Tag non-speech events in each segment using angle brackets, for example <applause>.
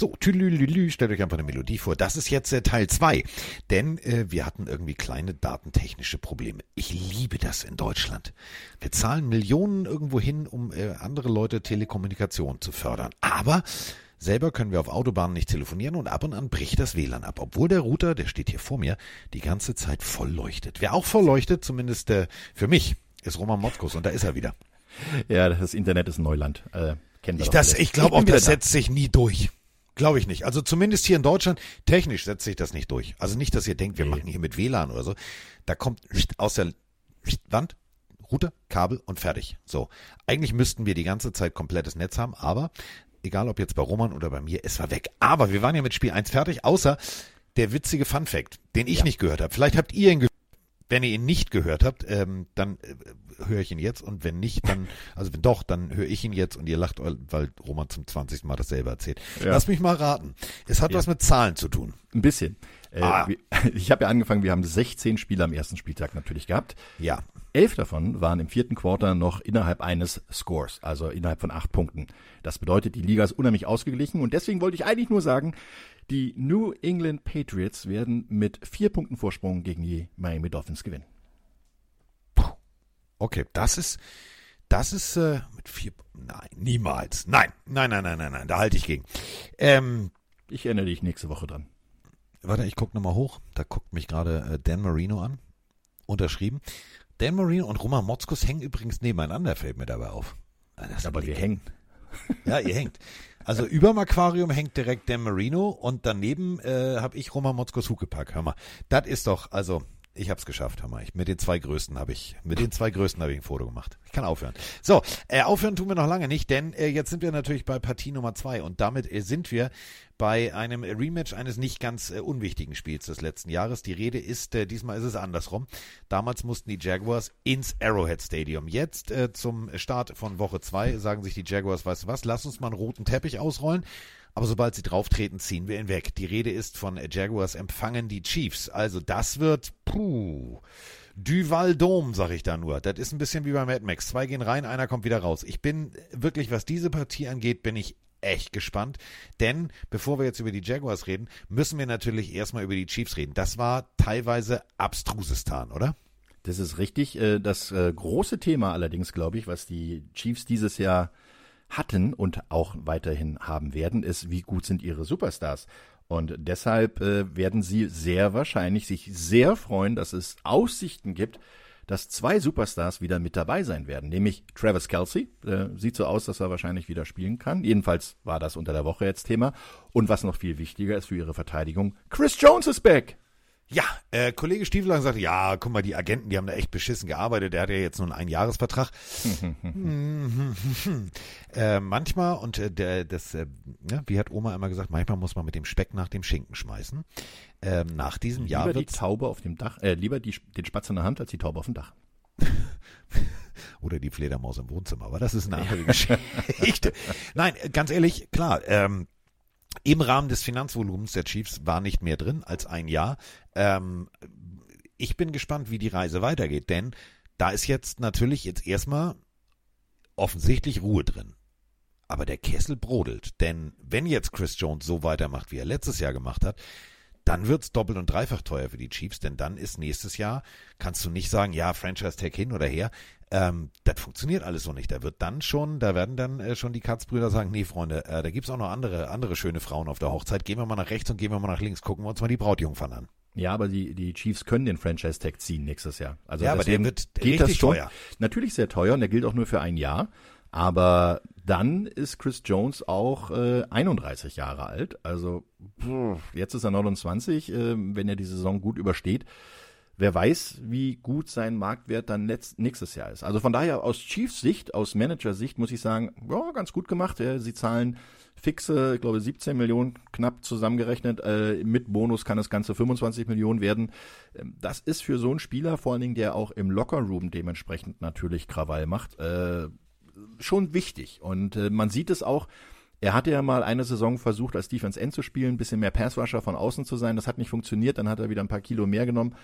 So, tülülülü, stellt euch einfach eine Melodie vor. Das ist jetzt äh, Teil zwei, denn äh, wir hatten irgendwie kleine datentechnische Probleme. Ich liebe das in Deutschland. Wir zahlen Millionen irgendwo hin, um äh, andere Leute Telekommunikation zu fördern. Aber Selber können wir auf Autobahnen nicht telefonieren und ab und an bricht das WLAN ab, obwohl der Router, der steht hier vor mir, die ganze Zeit voll leuchtet. Wer auch voll leuchtet, zumindest äh, für mich, ist Roman Motzkus und da ist er wieder. Ja, das Internet ist Neuland. Äh, kennen wir ich das, ich glaube auch, das da. setzt sich nie durch. Glaube ich nicht. Also zumindest hier in Deutschland, technisch setzt sich das nicht durch. Also nicht, dass ihr denkt, wir Nee. machen hier mit WLAN oder so. Da kommt aus der Wand, Router, Kabel und fertig. So. Eigentlich müssten wir die ganze Zeit komplettes Netz haben, aber egal ob jetzt bei Roman oder bei mir, es war weg. Aber wir waren ja mit Spiel 1 fertig, außer der witzige Fun Fact, den ich Ja. nicht gehört habe. Vielleicht habt ihr ihn gehört. Wenn ihr ihn nicht gehört habt, ähm, dann äh, höre ich ihn jetzt und wenn nicht, dann, <laughs> also wenn doch, dann höre ich ihn jetzt und ihr lacht, weil Roman zum 20. Mal dasselbe erzählt. Ja. Lass mich mal raten. Es hat Ja. was mit Zahlen zu tun. Ein bisschen. Äh, Ah. wir- <laughs> Ich habe ja angefangen, wir haben 16 Spiele am ersten Spieltag natürlich gehabt. Ja. Elf davon waren im vierten Quarter noch innerhalb eines Scores, also innerhalb von acht Punkten. Das bedeutet, die Liga ist unheimlich ausgeglichen und deswegen wollte ich eigentlich nur sagen, die New England Patriots werden mit vier Punkten Vorsprung gegen die Miami Dolphins gewinnen. Okay, das ist, das ist äh, mit vier, nein, niemals. Nein, nein, nein, nein, nein, nein, da halte ich gegen. Ähm, Ich erinnere dich nächste Woche dran. warte, ich gucke nochmal hoch. Da guckt mich gerade äh, Dan Marino an. Unterschrieben. Dan Marino und Roman Motzkus hängen übrigens nebeneinander, fällt mir dabei auf. Ah, das Aber wir hängen. Ja, ihr hängt. <laughs> Also überm Aquarium hängt direkt Dan Marino und daneben äh, habe ich Roman Motzkos Huckepack. Hör mal, das ist doch, also ich habe es geschafft, mal. Ich, mit den zwei Größten habe ich, mit den zwei Größten habe ich ein Foto gemacht. Ich kann aufhören. So, äh, aufhören tun wir noch lange nicht, denn äh, jetzt sind wir natürlich bei Partie Nummer zwei und damit äh, sind wir bei einem Rematch eines nicht ganz äh, unwichtigen Spiels des letzten Jahres. Die Rede ist, äh, diesmal ist es andersrum. Damals mussten die Jaguars ins Arrowhead Stadium. Jetzt äh, zum Start von Woche zwei sagen sich die Jaguars, weißt du was, lass uns mal einen roten Teppich ausrollen. Aber sobald sie drauftreten, ziehen wir ihn weg. Die Rede ist von Jaguars empfangen die Chiefs. Also das wird, puh, Duval Dome, sag ich da nur. Das ist ein bisschen wie bei Mad Max. Zwei gehen rein, einer kommt wieder raus. Ich bin wirklich, was diese Partie angeht, bin ich echt gespannt. Denn bevor wir jetzt über die Jaguars reden, müssen wir natürlich erstmal über die Chiefs reden. Das war teilweise abstrusestan, oder? Das ist richtig. Äh, Das äh, große Thema allerdings, glaube ich, was die Chiefs dieses Jahr hatten und auch weiterhin haben werden, ist, wie gut sind ihre Superstars. Und deshalb äh, werden sie sehr wahrscheinlich sich sehr freuen, dass es Aussichten gibt, dass zwei Superstars wieder mit dabei sein werden, nämlich Travis Kelsey. Äh, sieht so aus, dass er wahrscheinlich wieder spielen kann. Jedenfalls war das unter der Woche jetzt Thema. Und was noch viel wichtiger ist für ihre Verteidigung, Chris Jones ist back. Ja, äh, Kollege Stiefel sagte, ja, guck mal, die Agenten, die haben da echt beschissen gearbeitet. Der hat ja jetzt nur einen Einjahresvertrag. <laughs> äh, manchmal, und äh, der, das, äh, ja, wie hat Oma immer gesagt, manchmal muss man mit dem Speck nach dem Schinken schmeißen. Ähm, nach diesem Jahr Lieber die Taube auf dem Dach, äh, lieber die, den Spatz in der Hand als die Taube auf dem Dach. <laughs> oder die Fledermaus im Wohnzimmer, aber das ist eine andere Geschichte. <laughs> Nein, äh, ganz ehrlich, klar, ähm, im Rahmen des Finanzvolumens der Chiefs war nicht mehr drin als ein Jahr. Ähm, ich bin gespannt, wie die Reise weitergeht, denn da ist jetzt natürlich jetzt erstmal offensichtlich Ruhe drin. Aber der Kessel brodelt, denn wenn jetzt Chris Jones so weitermacht, wie er letztes Jahr gemacht hat, dann wird's doppelt und dreifach teuer für die Chiefs, denn dann ist nächstes Jahr, kannst du nicht sagen, ja, Franchise Tag hin oder her. Ähm, das funktioniert alles so nicht. Da wird dann schon, da werden dann äh, schon die Katzbrüder sagen, nee, Freunde, äh, da gibt's auch noch andere, andere schöne Frauen auf der Hochzeit. Gehen wir mal nach rechts und gehen wir mal nach links, gucken wir uns mal die Brautjungfern an. Ja, aber die, die Chiefs können den Franchise-Tag ziehen nächstes Jahr. Also Ja, aber der wird geht das schon. teuer. Natürlich sehr teuer und der gilt auch nur für ein Jahr. Aber dann ist Chris Jones auch äh, 31 Jahre alt. Also jetzt ist er 29, äh, wenn er die Saison gut übersteht. Wer weiß, wie gut sein Marktwert dann letzt, nächstes Jahr ist. Also von daher aus Chiefs Sicht, aus Manager Sicht muss ich sagen, ja, ganz gut gemacht. Ja, sie zahlen fixe, ich glaube 17 Millionen knapp zusammengerechnet. Äh, mit Bonus kann das Ganze 25 Millionen werden. Ähm, Das ist für so einen Spieler, vor allen Dingen, der auch im Lockerroom dementsprechend natürlich Krawall macht, äh, schon wichtig. Und äh, man sieht es auch Er hatte ja mal eine Saison versucht, als Defense End zu spielen, ein bisschen mehr Passrusher von außen zu sein. Das hat nicht funktioniert. Dann hat er wieder ein paar Kilo mehr genommen.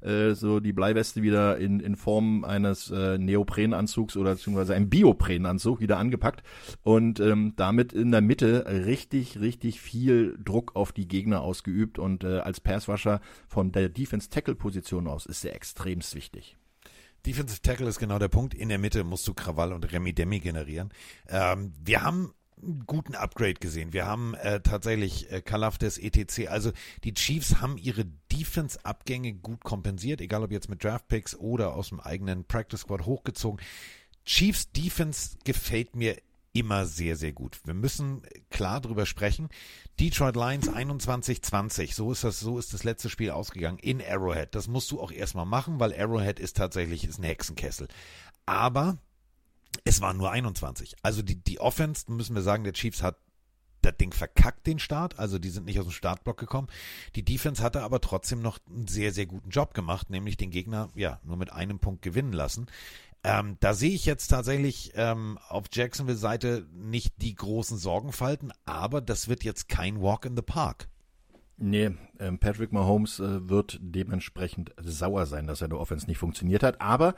Äh, so die Bleiweste wieder in, in Form eines äh, Neoprenanzugs oder beziehungsweise einem Bioprenanzug wieder angepackt und ähm, damit in der Mitte richtig, richtig viel Druck auf die Gegner ausgeübt und äh, als Passrusher von der Defense-Tackle-Position aus ist er extremst wichtig. Defensive Tackle ist genau der Punkt. In der Mitte musst du Krawall und Remi Demi generieren. Ähm, wir haben guten Upgrade gesehen. Wir haben äh, tatsächlich äh, Kalafdis etc. Also die Chiefs haben ihre Defense-Abgänge gut kompensiert, egal ob jetzt mit Draftpicks oder aus dem eigenen Practice Squad hochgezogen. Chiefs Defense gefällt mir immer sehr, sehr gut. Wir müssen klar drüber sprechen. Detroit Lions 21-20, so ist das, so ist das letzte Spiel ausgegangen in Arrowhead. Das musst du auch erstmal machen, weil Arrowhead ist tatsächlich ist ein Hexenkessel. Aber es waren nur 21. Also die, die Offense, müssen wir sagen, der Chiefs hat das Ding verkackt, den Start. Also die sind nicht aus dem Startblock gekommen. Die Defense hatte aber trotzdem noch einen sehr, sehr guten Job gemacht, nämlich den Gegner ja nur mit einem Punkt gewinnen lassen. Ähm, da sehe ich jetzt tatsächlich ähm, auf Jacksonville Seite nicht die großen Sorgenfalten, aber das wird jetzt kein Walk in the Park. Nee, ähm, Patrick Mahomes äh, wird dementsprechend sauer sein, dass seine Offense nicht funktioniert hat. Aber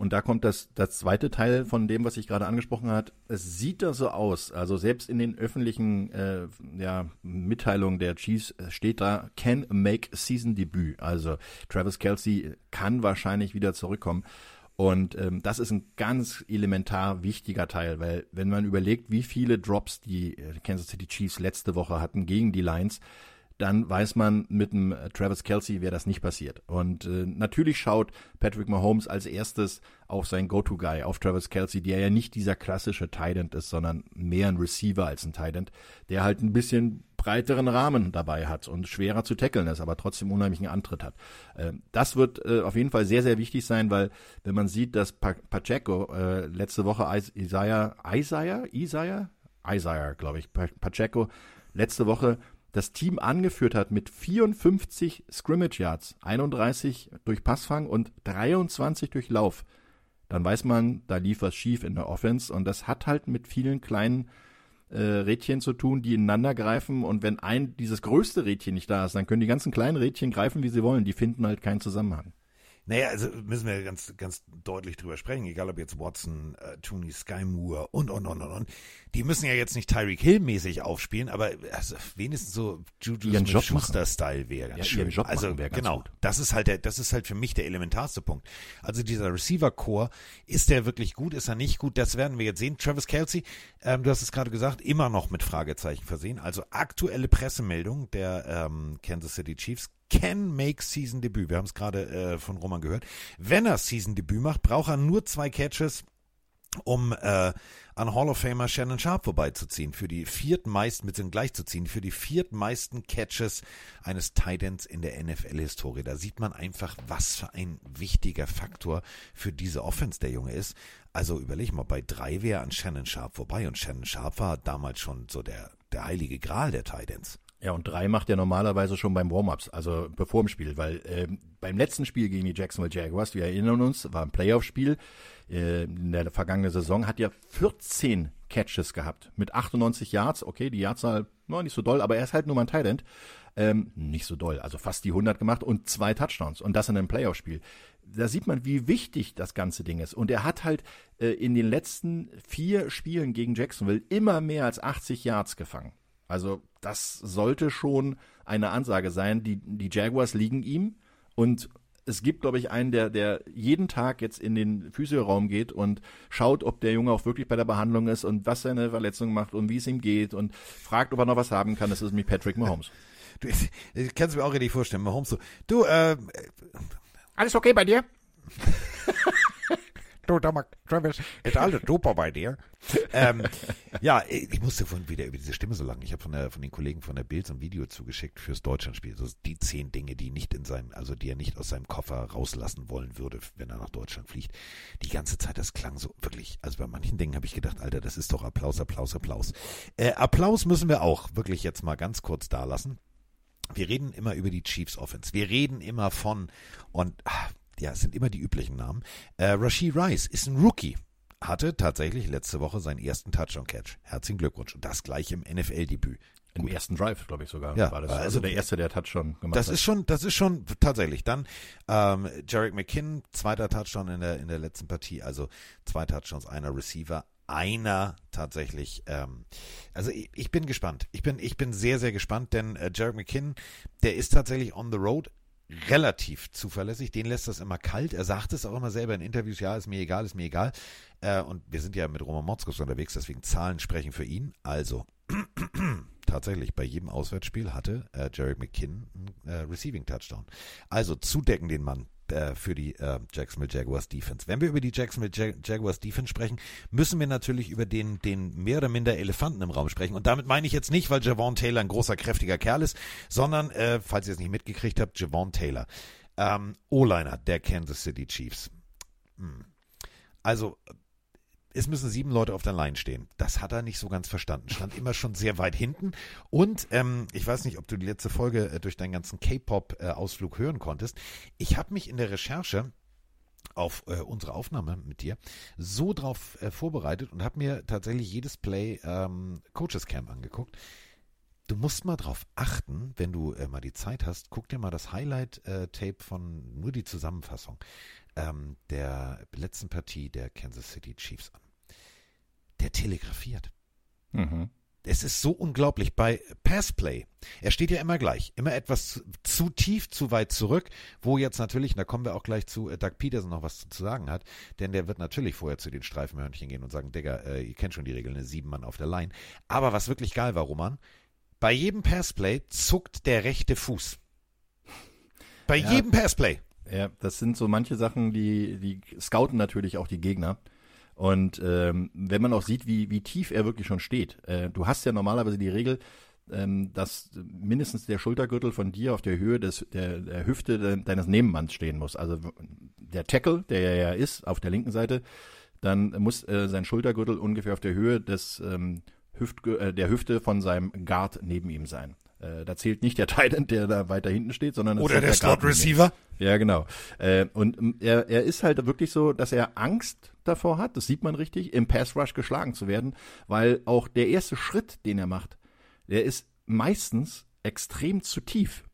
und da kommt das, das zweite Teil von dem, was ich gerade angesprochen hat. Es sieht da so aus. Also selbst in den öffentlichen äh, ja, Mitteilungen der Chiefs steht da, can make season debut. Also Travis Kelsey kann wahrscheinlich wieder zurückkommen. Und ähm, das ist ein ganz elementar wichtiger Teil, weil wenn man überlegt, wie viele Drops die äh, Kansas City Chiefs letzte Woche hatten gegen die Lions, dann weiß man mit dem äh, Travis Kelsey wäre das nicht passiert. Und äh, natürlich schaut Patrick Mahomes als erstes auf seinen Go-To-Guy, auf Travis Kelsey, der ja nicht dieser klassische Tight ist, sondern mehr ein Receiver als ein Tight der halt ein bisschen breiteren Rahmen dabei hat und schwerer zu tackeln ist, aber trotzdem unheimlichen Antritt hat. Ähm, das wird äh, auf jeden Fall sehr, sehr wichtig sein, weil wenn man sieht, dass Pacheco äh, letzte Woche Isaiah, Isaiah, Isaiah, Isaiah, glaube ich, Pacheco letzte Woche das Team angeführt hat mit 54 Scrimmage Yards, 31 durch Passfang und 23 durch Lauf, dann weiß man, da lief was schief in der Offense und das hat halt mit vielen kleinen äh, Rädchen zu tun, die ineinander greifen und wenn ein dieses größte Rädchen nicht da ist, dann können die ganzen kleinen Rädchen greifen, wie sie wollen, die finden halt keinen Zusammenhang. Naja, also müssen wir ganz, ganz deutlich drüber sprechen, egal ob jetzt Watson, äh, Tooney, Sky Moore und, und, und, und, und. Die müssen ja jetzt nicht Tyreek Hill mäßig aufspielen, aber also wenigstens so Juju Smith-Schuster-Style wäre ganz ja, schön. Job also ganz genau, gut. das ist halt der, das ist halt für mich der elementarste Punkt. Also dieser Receiver-Core, ist der wirklich gut, ist er nicht gut? Das werden wir jetzt sehen. Travis Kelsey, ähm, du hast es gerade gesagt, immer noch mit Fragezeichen versehen. Also aktuelle Pressemeldung der ähm, Kansas City Chiefs can make Season Debüt. Wir haben es gerade äh, von Roman gehört. Wenn er Season Debüt macht, braucht er nur zwei Catches, um äh, an Hall of Famer Shannon Sharp vorbeizuziehen, für die viertmeisten, mit gleichzuziehen, für die viertmeisten Catches eines Titans in der NFL-Historie. Da sieht man einfach, was für ein wichtiger Faktor für diese Offense der Junge ist. Also überleg mal, bei drei wäre an Shannon Sharp vorbei und Shannon Sharp war damals schon so der, der heilige Gral der Titans. Ja, und drei macht er normalerweise schon beim Warm-Ups, also bevor dem Spiel, weil äh, beim letzten Spiel gegen die Jacksonville Jaguars, wir erinnern uns, war ein Playoff-Spiel äh, in der vergangenen Saison, hat er 14 Catches gehabt mit 98 Yards. Okay, die Yardzahl no, nicht so doll, aber er ist halt nur mal ein Tight Ähm, nicht so doll, also fast die 100 gemacht und zwei Touchdowns und das in einem Playoff-Spiel. Da sieht man, wie wichtig das ganze Ding ist. Und er hat halt äh, in den letzten vier Spielen gegen Jacksonville immer mehr als 80 Yards gefangen. Also das sollte schon eine Ansage sein. Die, die Jaguars liegen ihm und es gibt, glaube ich, einen, der, der jeden Tag jetzt in den Physioraum geht und schaut, ob der Junge auch wirklich bei der Behandlung ist und was seine Verletzung macht und wie es ihm geht und fragt, ob er noch was haben kann. Das ist nämlich Patrick Mahomes. Du, ich kann es mir auch richtig vorstellen. Mahomes so, du, äh, alles okay bei dir? <laughs> du, mal, Travis, ist alles super bei dir. ähm, ja, ich musste vorhin wieder über diese Stimme so lange. Ich habe von, von den Kollegen von der Bild so ein Video zugeschickt fürs Deutschlandspiel. So die zehn Dinge, die nicht in seinem, also die er nicht aus seinem Koffer rauslassen wollen würde, wenn er nach Deutschland fliegt. Die ganze Zeit, das klang so wirklich. Also bei manchen Dingen habe ich gedacht, Alter, das ist doch Applaus, Applaus, Applaus. Äh, Applaus müssen wir auch wirklich jetzt mal ganz kurz da lassen. Wir reden immer über die Chiefs Offense. Wir reden immer von, und ach, ja, es sind immer die üblichen Namen. Äh, Rashid Rice ist ein Rookie. hatte tatsächlich letzte Woche seinen ersten Touchdown-Catch. Herzlichen Glückwunsch. Und das gleich im NFL-Debüt. Im Gut. ersten Drive, glaube ich sogar. Ja, war das. Also, also der erste, der Touchdown gemacht das hat. Ist schon, das ist schon tatsächlich. Dann ähm, Jarek McKinn, zweiter Touchdown in der, in der letzten Partie. Also zwei Touchdowns, einer Receiver, einer tatsächlich. Ähm, also ich, ich, bin gespannt. Ich bin, ich bin sehr, sehr gespannt, denn äh, Jarek McKinn, der ist tatsächlich on the road relativ zuverlässig. Den lässt das immer kalt. Er sagt es auch immer selber in Interviews, ja, ist mir egal, ist mir egal. Äh, und wir sind ja mit Roman Motzkos unterwegs, deswegen Zahlen sprechen für ihn. Also, <clears throat> tatsächlich, bei jedem Auswärtsspiel hatte äh, Jared McKinn einen äh, Receiving Touchdown. Also zudecken den Mann äh, für die äh, Jacksonville Jaguars Defense. Wenn wir über die Jacksonville Jag Jaguars Defense sprechen, müssen wir natürlich über den, den mehr oder minder Elefanten im Raum sprechen. Und damit meine ich jetzt nicht, weil Javon Taylor ein großer, kräftiger Kerl ist, sondern, äh, falls ihr es nicht mitgekriegt habt, Javon Taylor. Ähm, O-Liner der Kansas City Chiefs. Hm. Also es müssen sieben Leute auf der Line stehen. Das hat er nicht so ganz verstanden. Stand immer schon sehr weit hinten. Und ähm, ich weiß nicht, ob du die letzte Folge äh, durch deinen ganzen K-Pop-Ausflug hören konntest. Ich habe mich in der Recherche auf äh, unsere Aufnahme mit dir so drauf äh, vorbereitet und habe mir tatsächlich jedes Play ähm, Coaches Camp angeguckt. Du musst mal drauf achten, wenn du äh, mal die Zeit hast, guck dir mal das Highlight-Tape äh, von nur die Zusammenfassung ähm, der letzten Partie der Kansas City Chiefs an. Der telegrafiert. Mhm. Es ist so unglaublich. Bei Passplay, er steht ja immer gleich, immer etwas zu, zu, tief, zu weit zurück, wo jetzt natürlich, und da kommen wir auch gleich zu, äh, Doug Peterson noch was zu sagen hat, denn der wird natürlich vorher zu den Streifenhörnchen gehen und sagen, Digga, äh, ihr kennt schon die Regeln, eine sieben Mann auf der Line. Aber was wirklich geil war, Roman, bei jedem Passplay zuckt der rechte Fuß. Bei ja. jedem Passplay. Ja, das sind so manche Sachen, die, die scouten natürlich auch die Gegner. Und ähm, wenn man auch sieht, wie, wie tief er wirklich schon steht. Äh, du hast ja normalerweise die Regel, ähm, dass mindestens der Schultergürtel von dir auf der Höhe des, der, der Hüfte de, deines Nebenmanns stehen muss. Also der Tackle, der er ja ist, auf der linken Seite, dann muss äh, sein Schultergürtel ungefähr auf der Höhe des ähm, Hüft, äh, der Hüfte von seinem Guard neben ihm sein. Äh, da zählt nicht der <laughs> Titan, der da weiter hinten steht, sondern oder der, der Slot Receiver. Ja, genau. Äh, und ähm, er, er ist halt wirklich so, dass er Angst davor hat, das sieht man richtig, im Pass Rush geschlagen zu werden, weil auch der erste Schritt, den er macht, der ist meistens extrem zu tief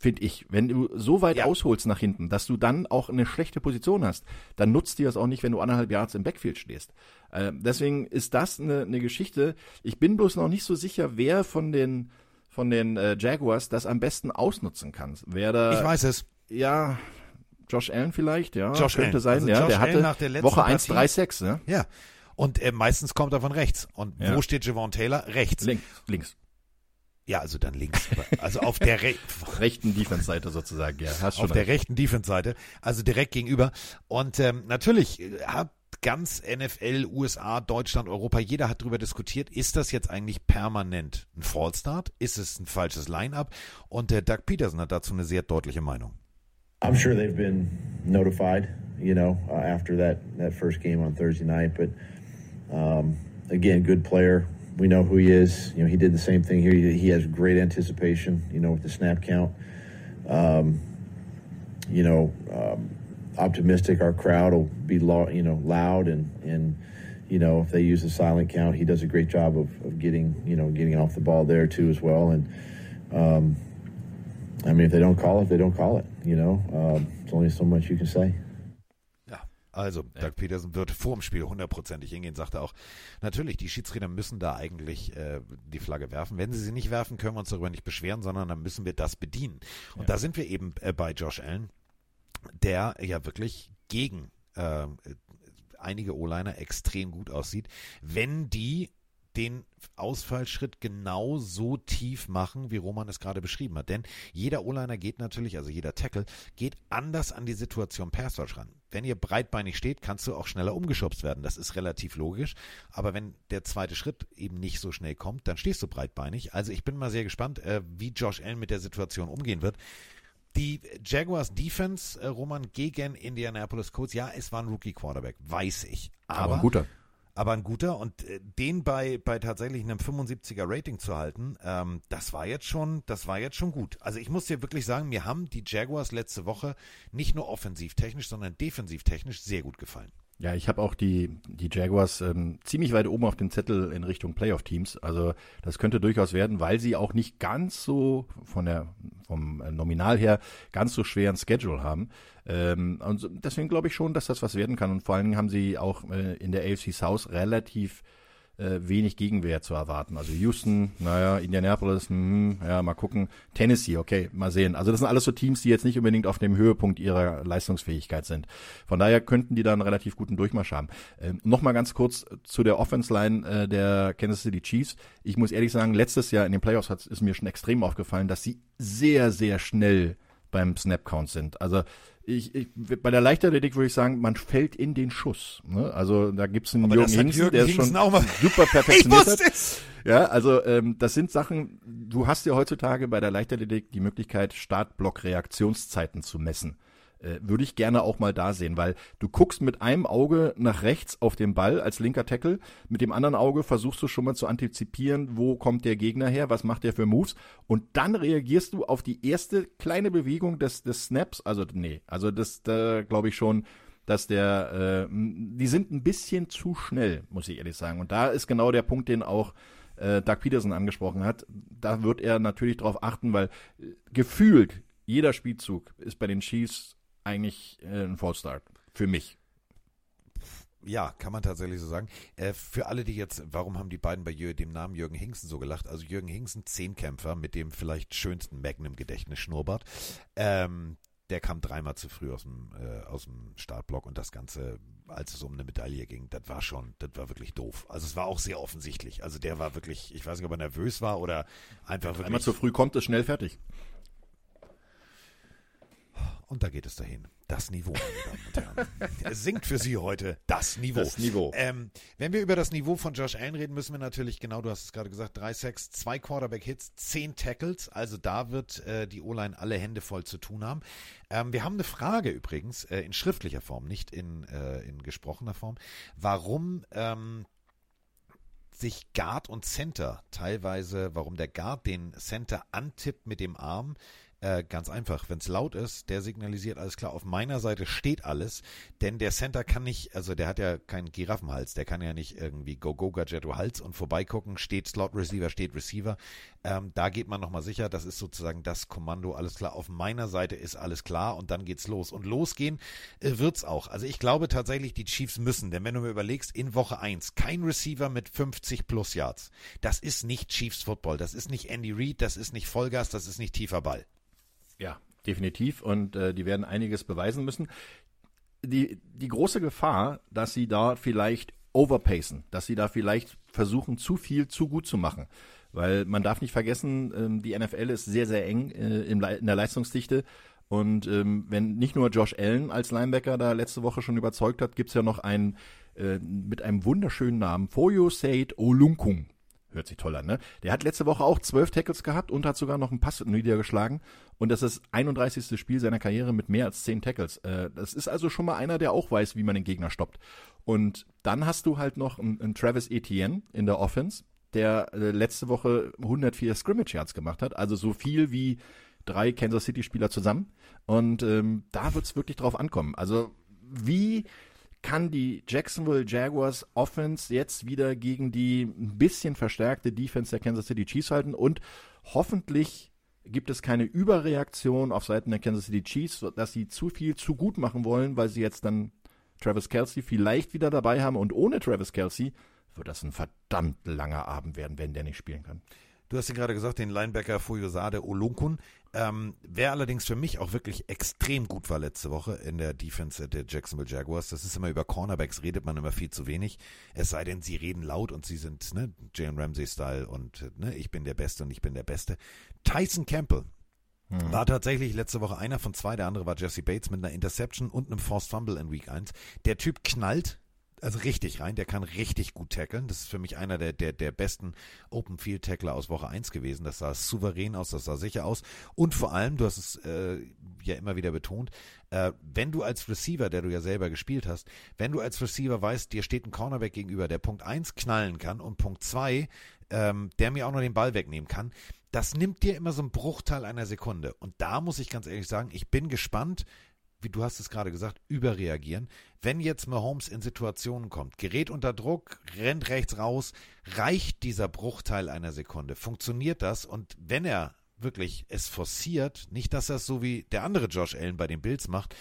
finde ich. Wenn du so weit ja. ausholst nach hinten, dass du dann auch eine schlechte Position hast, dann nutzt dir das auch nicht, wenn du anderthalb Yards im Backfield stehst. Äh, deswegen ist das eine, eine Geschichte. Ich bin bloß noch nicht so sicher, wer von den von den äh, Jaguars das am besten ausnutzen kann. Wer da, ich weiß es. Ja, Josh Allen vielleicht, ja. Josh könnte Allen. sein, also ja. Josh der hatte nach der Woche 1, 3, 6, ne? Ja. Und äh, meistens kommt er von rechts. Und ja. wo steht Javon Taylor? Rechts. Links. Links. Ja, also dann links. Also auf der Re <laughs> rechten Defense-Seite sozusagen, ja. Hast schon auf recht. der rechten Defense-Seite, also direkt gegenüber. Und ähm, natürlich äh, ganz NFL, USA, Deutschland, Europa, jeder hat darüber diskutiert, ist das jetzt eigentlich permanent ein Fallstart? Ist es ein falsches Line-up? Und der Doug Peterson hat dazu eine sehr deutliche Meinung. I'm sure they've been notified, you know, uh, after that, that first game on Thursday night. But um, again, good player. We know who he is. You know, he did the same thing here. He, he has great anticipation, you know, with the snap count. Um, you know, um, optimistic our crowd will be you know loud and and you know if they use the silent count he does a great job of, of getting you know getting off the ball there too as well and um, I mean if they don't call it they don't call it you know um, it's only so much you can say ja also Doug Peterson wird vor dem Spiel hundertprozentig hingehen, sagt er auch. Natürlich, die Schiedsrichter müssen da eigentlich äh, die Flagge werfen. Wenn sie sie nicht werfen, können wir uns darüber nicht beschweren, sondern dann müssen wir das bedienen. Und ja. da sind wir eben äh, bei Josh Allen der ja wirklich gegen äh, einige O-Liner extrem gut aussieht, wenn die den Ausfallschritt genau so tief machen, wie Roman es gerade beschrieben hat. Denn jeder O-Liner geht natürlich, also jeder Tackle, geht anders an die Situation Pass ran. Wenn ihr breitbeinig steht, kannst du auch schneller umgeschubst werden. Das ist relativ logisch. Aber wenn der zweite Schritt eben nicht so schnell kommt, dann stehst du breitbeinig. Also ich bin mal sehr gespannt, äh, wie Josh Allen mit der Situation umgehen wird. Die Jaguars Defense, äh, Roman, gegen Indianapolis Colts, ja, es war ein Rookie Quarterback, weiß ich. Aber, aber ein guter. Aber ein guter und äh, den bei, bei tatsächlich einem 75er Rating zu halten, ähm, das war jetzt schon, das war jetzt schon gut. Also ich muss dir wirklich sagen, mir haben die Jaguars letzte Woche nicht nur offensiv technisch, sondern defensiv technisch sehr gut gefallen. Ja, ich habe auch die, die Jaguars ähm, ziemlich weit oben auf dem Zettel in Richtung Playoff-Teams. Also das könnte durchaus werden, weil sie auch nicht ganz so von der vom äh, Nominal her ganz so schweren Schedule haben. Ähm, und deswegen glaube ich schon, dass das was werden kann. Und vor allen Dingen haben sie auch äh, in der AFC South relativ äh, wenig Gegenwehr zu erwarten. Also Houston, naja, Indianapolis, hm, ja, mal gucken. Tennessee, okay, mal sehen. Also das sind alles so Teams, die jetzt nicht unbedingt auf dem Höhepunkt ihrer Leistungsfähigkeit sind. Von daher könnten die da einen relativ guten Durchmarsch haben. Ähm, Nochmal ganz kurz zu der Offense-Line äh, der Kansas City Chiefs. Ich muss ehrlich sagen, letztes Jahr in den Playoffs hat, ist mir schon extrem aufgefallen, dass sie sehr, sehr schnell beim Snap-Count sind. Also ich, ich, bei der Leichtathletik würde ich sagen, man fällt in den Schuss. Ne? Also da gibt's einen Aber Jürgen Hingsen, der ist schon super <laughs> perfektioniert hat. es. Ja, also ähm, das sind Sachen, du hast ja heutzutage bei der Leichtathletik die Möglichkeit, Startblock-Reaktionszeiten zu messen äh, würde ich gerne auch mal da sehen, weil du guckst mit einem Auge nach rechts auf den Ball als linker Tackle, mit dem anderen Auge versuchst du schon mal zu antizipieren, wo kommt der Gegner her, was macht der für Moves und dann reagierst du auf die erste kleine Bewegung des, des Snaps, also nee, also das da glaube ich schon, dass der, äh, die sind ein bisschen zu schnell, muss ich ehrlich sagen. Und da ist genau der Punkt, den auch äh, Doug Peterson angesprochen hat. Da wird er natürlich darauf achten, weil äh, gefühlt jeder Spielzug ist bei den Chiefs eigentlich äh, ein Fallstart. Für mich. Ja, kann man tatsächlich so sagen. Äh, für alle, die jetzt, warum haben die beiden bei Jür, dem Namen Jürgen Hingsen so gelacht? Also Jürgen Hingsen, Zehnkämpfer mit dem vielleicht schönsten Magnum-Gedächtnis Schnurrbart. Ähm, der kam dreimal zu früh aus dem, äh, aus dem Startblock und das Ganze, als es um eine Medaille ging, das war schon, das war wirklich doof. Also es war auch sehr offensichtlich. Also der war wirklich, ich weiß nicht, ob er nervös war oder einfach wirklich. Einmal zu früh kommt, ist schnell fertig. Und da geht es dahin. Das Niveau, meine Damen und Herren. Es sinkt für Sie heute das Niveau. Das Niveau. Ähm, wenn wir über das Niveau von Josh Allen reden, müssen wir natürlich, genau, du hast es gerade gesagt, drei Sacks, zwei Quarterback-Hits, zehn Tackles. Also da wird äh, die O-Line alle Hände voll zu tun haben. Ähm, wir haben eine Frage übrigens, äh, in schriftlicher Form, nicht in, äh, in gesprochener Form. Warum ähm, sich Guard und Center teilweise, warum der Guard den Center antippt mit dem Arm, äh, ganz einfach, wenn es laut ist, der signalisiert alles klar, auf meiner Seite steht alles, denn der Center kann nicht, also der hat ja keinen Giraffenhals, der kann ja nicht irgendwie Go-Go Gadgetto Hals und vorbeigucken, steht Slot Receiver, steht Receiver. Ähm, da geht man nochmal sicher, das ist sozusagen das Kommando, alles klar, auf meiner Seite ist alles klar und dann geht's los. Und losgehen äh, wird's auch. Also ich glaube tatsächlich, die Chiefs müssen, denn wenn du mir überlegst, in Woche 1 kein Receiver mit 50 plus Yards. Das ist nicht Chiefs Football, das ist nicht Andy Reid, das ist nicht Vollgas, das ist nicht tiefer Ball. Ja, definitiv. Und äh, die werden einiges beweisen müssen. Die, die große Gefahr, dass sie da vielleicht overpacen, dass sie da vielleicht versuchen, zu viel zu gut zu machen. Weil man darf nicht vergessen, ähm, die NFL ist sehr, sehr eng äh, in, in der Leistungsdichte. Und ähm, wenn nicht nur Josh Allen als Linebacker da letzte Woche schon überzeugt hat, gibt's ja noch einen äh, mit einem wunderschönen Namen, Foyo Said Olunkung. Hört sich toll an, ne? Der hat letzte Woche auch zwölf Tackles gehabt und hat sogar noch einen Pass niedergeschlagen. Und das ist das 31. Spiel seiner Karriere mit mehr als zehn Tackles. Äh, das ist also schon mal einer, der auch weiß, wie man den Gegner stoppt. Und dann hast du halt noch einen, einen Travis Etienne in der Offense, der äh, letzte Woche 104 Scrimmage Yards gemacht hat. Also so viel wie drei Kansas City Spieler zusammen. Und ähm, da wird's wirklich drauf ankommen. Also wie kann die Jacksonville Jaguars Offense jetzt wieder gegen die ein bisschen verstärkte Defense der Kansas City Chiefs halten und hoffentlich gibt es keine Überreaktion auf Seiten der Kansas City Chiefs, dass sie zu viel zu gut machen wollen, weil sie jetzt dann Travis Kelsey vielleicht wieder dabei haben und ohne Travis Kelsey wird das ein verdammt langer Abend werden, wenn der nicht spielen kann. Du hast ja gerade gesagt, den Linebacker Fuyosade Olunkun. Ähm, wer allerdings für mich auch wirklich extrem gut war letzte Woche in der Defense der Jacksonville Jaguars, das ist immer über Cornerbacks redet man immer viel zu wenig. Es sei denn, sie reden laut und sie sind ne, Jalen Ramsey-Style und ne, ich bin der Beste und ich bin der Beste. Tyson Campbell, hm. War tatsächlich letzte Woche einer von zwei, der andere war Jesse Bates mit einer Interception und einem Forced Fumble in Week 1. Der Typ knallt, also richtig rein, der kann richtig gut tackeln. Das ist für mich einer der, der, der besten Open Field Tackler aus Woche 1 gewesen. Das sah souverän aus, das sah sicher aus. Und vor allem, du hast es äh, ja immer wieder betont, äh, wenn du als Receiver, der du ja selber gespielt hast, wenn du als Receiver weißt, dir steht ein Cornerback gegenüber, der Punkt 1 knallen kann und Punkt 2, ähm, der mir auch noch den Ball wegnehmen kann, das nimmt dir immer so einen Bruchteil einer Sekunde. Und da muss ich ganz ehrlich sagen, ich bin gespannt, wie du hast es gerade gesagt, überreagieren. Wenn jetzt Mahomes in Situationen kommt, gerät unter Druck, rennt rechts raus, reicht dieser Bruchteil einer Sekunde? Funktioniert das? Und wenn er wirklich es forciert, nicht, dass er es so wie der andere Josh Allen bei den Bills macht,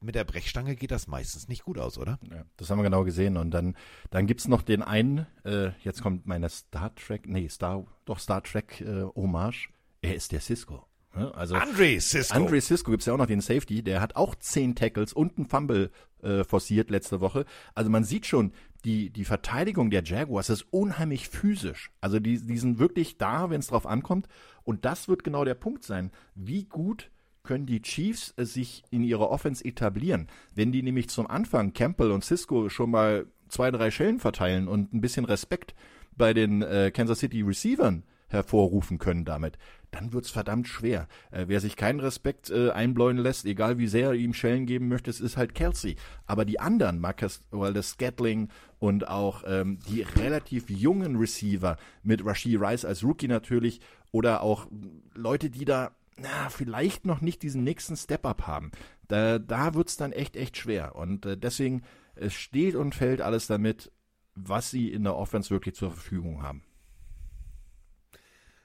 mit der Brechstange geht das meistens nicht gut aus, oder? Ja, das haben wir genau gesehen. Und dann, dann es noch den einen, äh, jetzt kommt meine Star Trek, nee, Star, doch Star Trek äh, Hommage. Er ist der Cisco. Also Andre Cisco. Andre Cisco gibt's ja auch noch den Safety, der hat auch zehn Tackles und einen Fumble äh, forciert letzte Woche. Also man sieht schon, die, die Verteidigung der Jaguars ist unheimlich physisch. Also die, die sind wirklich da, wenn es drauf ankommt. Und das wird genau der Punkt sein. Wie gut können die Chiefs sich in ihrer Offense etablieren? Wenn die nämlich zum Anfang Campbell und Cisco schon mal zwei, drei Schellen verteilen und ein bisschen Respekt bei den äh, Kansas City Receivern hervorrufen können damit, dann wird's verdammt schwer. Äh, wer sich keinen Respekt äh, einbläuen lässt, egal wie sehr er ihm Schellen geben möchte, ist halt Kelsey. Aber die anderen, Marcus Waldes Scatling und auch ähm, die relativ jungen Receiver mit Rashid Rice als Rookie natürlich oder auch Leute, die da na, vielleicht noch nicht diesen nächsten Step-up haben. Da, da wird's dann echt, echt schwer. Und äh, deswegen, es steht und fällt alles damit, was sie in der Offense wirklich zur Verfügung haben.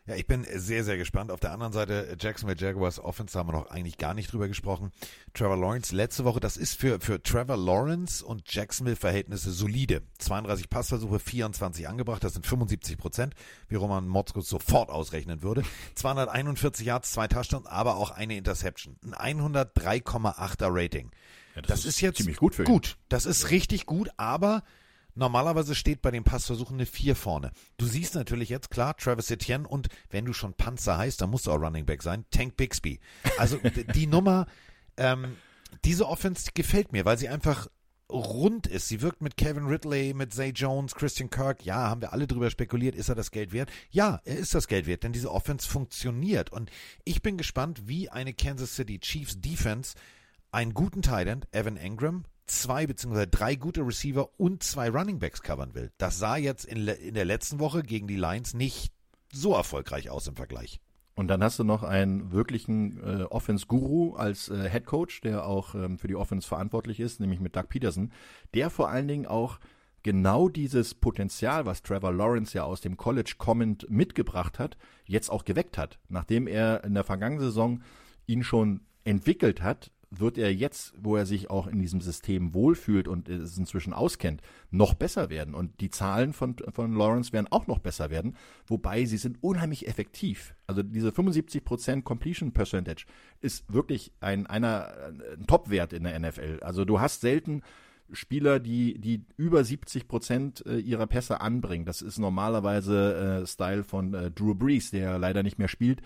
Ja, ich bin sehr, sehr gespannt. Auf der anderen Seite, Jacksonville Jaguars Offense haben wir noch eigentlich gar nicht drüber gesprochen. Trevor Lawrence letzte Woche, das ist für, für Trevor Lawrence und Jacksonville Verhältnisse solide. 32 Passversuche, 24 angebracht, das sind 75 Prozent, wie Roman Motzkus sofort ausrechnen würde. 241 Yards, zwei Touchdowns, aber auch eine Interception. Ein 103,8er Rating. Ja, das, das, ist, ist jetzt ziemlich gut für ihn. Gut, das ist richtig gut, aber Normalerweise steht bei den Passversuchen eine 4 vorne. Du siehst natürlich jetzt klar Travis Etienne und wenn du schon Panzer heißt, dann musst du auch Running Back sein, Tank Bixby. Also <laughs> die Nummer, ähm, diese Offense gefällt mir, weil sie einfach rund ist. Sie wirkt mit Kevin Ridley, mit Zay Jones, Christian Kirk. Ja, haben wir alle drüber spekuliert, ist er das Geld wert? Ja, er ist das Geld wert, denn diese Offense funktioniert. Und ich bin gespannt, wie eine Kansas City Chiefs Defense einen guten Tight End, Evan Engram, zwei beziehungsweise drei gute Receiver und zwei Running Backs covern will. Das sah jetzt in, in der letzten Woche gegen die Lions nicht so erfolgreich aus im Vergleich. Und dann hast du noch einen wirklichen äh, Offense-Guru als äh, Head Coach, der auch ähm, für die Offense verantwortlich ist, nämlich mit Doug Peterson, der vor allen Dingen auch genau dieses Potenzial, was Trevor Lawrence ja aus dem College kommend mitgebracht hat, jetzt auch geweckt hat. Nachdem er in der vergangenen Saison ihn schon entwickelt hat, wird er jetzt, wo er sich auch in diesem System wohlfühlt und es inzwischen auskennt, noch besser werden. Und die Zahlen von, von Lawrence werden auch noch besser werden, wobei sie sind unheimlich effektiv. Also diese 75% Completion Percentage ist wirklich ein, einer, ein Topwert in der NFL. Also du hast selten Spieler, die, die über 70 Prozent äh, ihrer Pässe anbringen. Das ist normalerweise äh, Style von äh, Drew Brees, der leider nicht mehr spielt.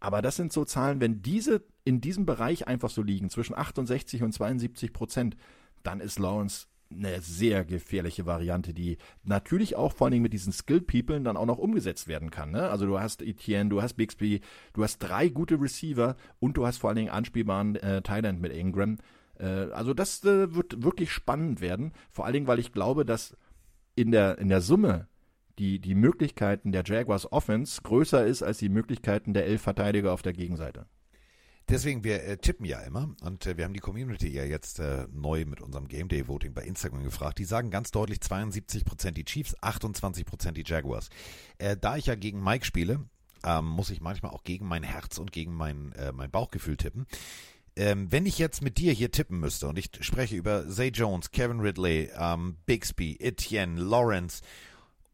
Aber das sind so Zahlen, wenn diese in diesem Bereich einfach so liegen, zwischen 68 und 72 Prozent, dann ist Lawrence eine sehr gefährliche Variante, die natürlich auch vor allen Dingen mit diesen Skilled People dann auch noch umgesetzt werden kann. Ne? Also du hast Etienne, du hast Bixby, du hast drei gute Receiver und du hast vor allen Dingen anspielbaren äh, Thailand mit Ingram. Äh, also das äh, wird wirklich spannend werden. Vor allen Dingen, weil ich glaube, dass in der, in der Summe die, die Möglichkeiten der Jaguars Offense größer ist als die Möglichkeiten der elf Verteidiger auf der Gegenseite. Deswegen, wir äh, tippen ja immer und äh, wir haben die Community ja jetzt äh, neu mit unserem Game Day Voting bei Instagram gefragt. Die sagen ganz deutlich 72% die Chiefs, 28% die Jaguars. Äh, da ich ja gegen Mike spiele, ähm, muss ich manchmal auch gegen mein Herz und gegen mein, mein Bauchgefühl tippen ähm, wenn ich jetzt mit dir hier tippen müsste und ich spreche über Zay Jones, Kevin Ridley, ähm, Bixby, Etienne, Lawrence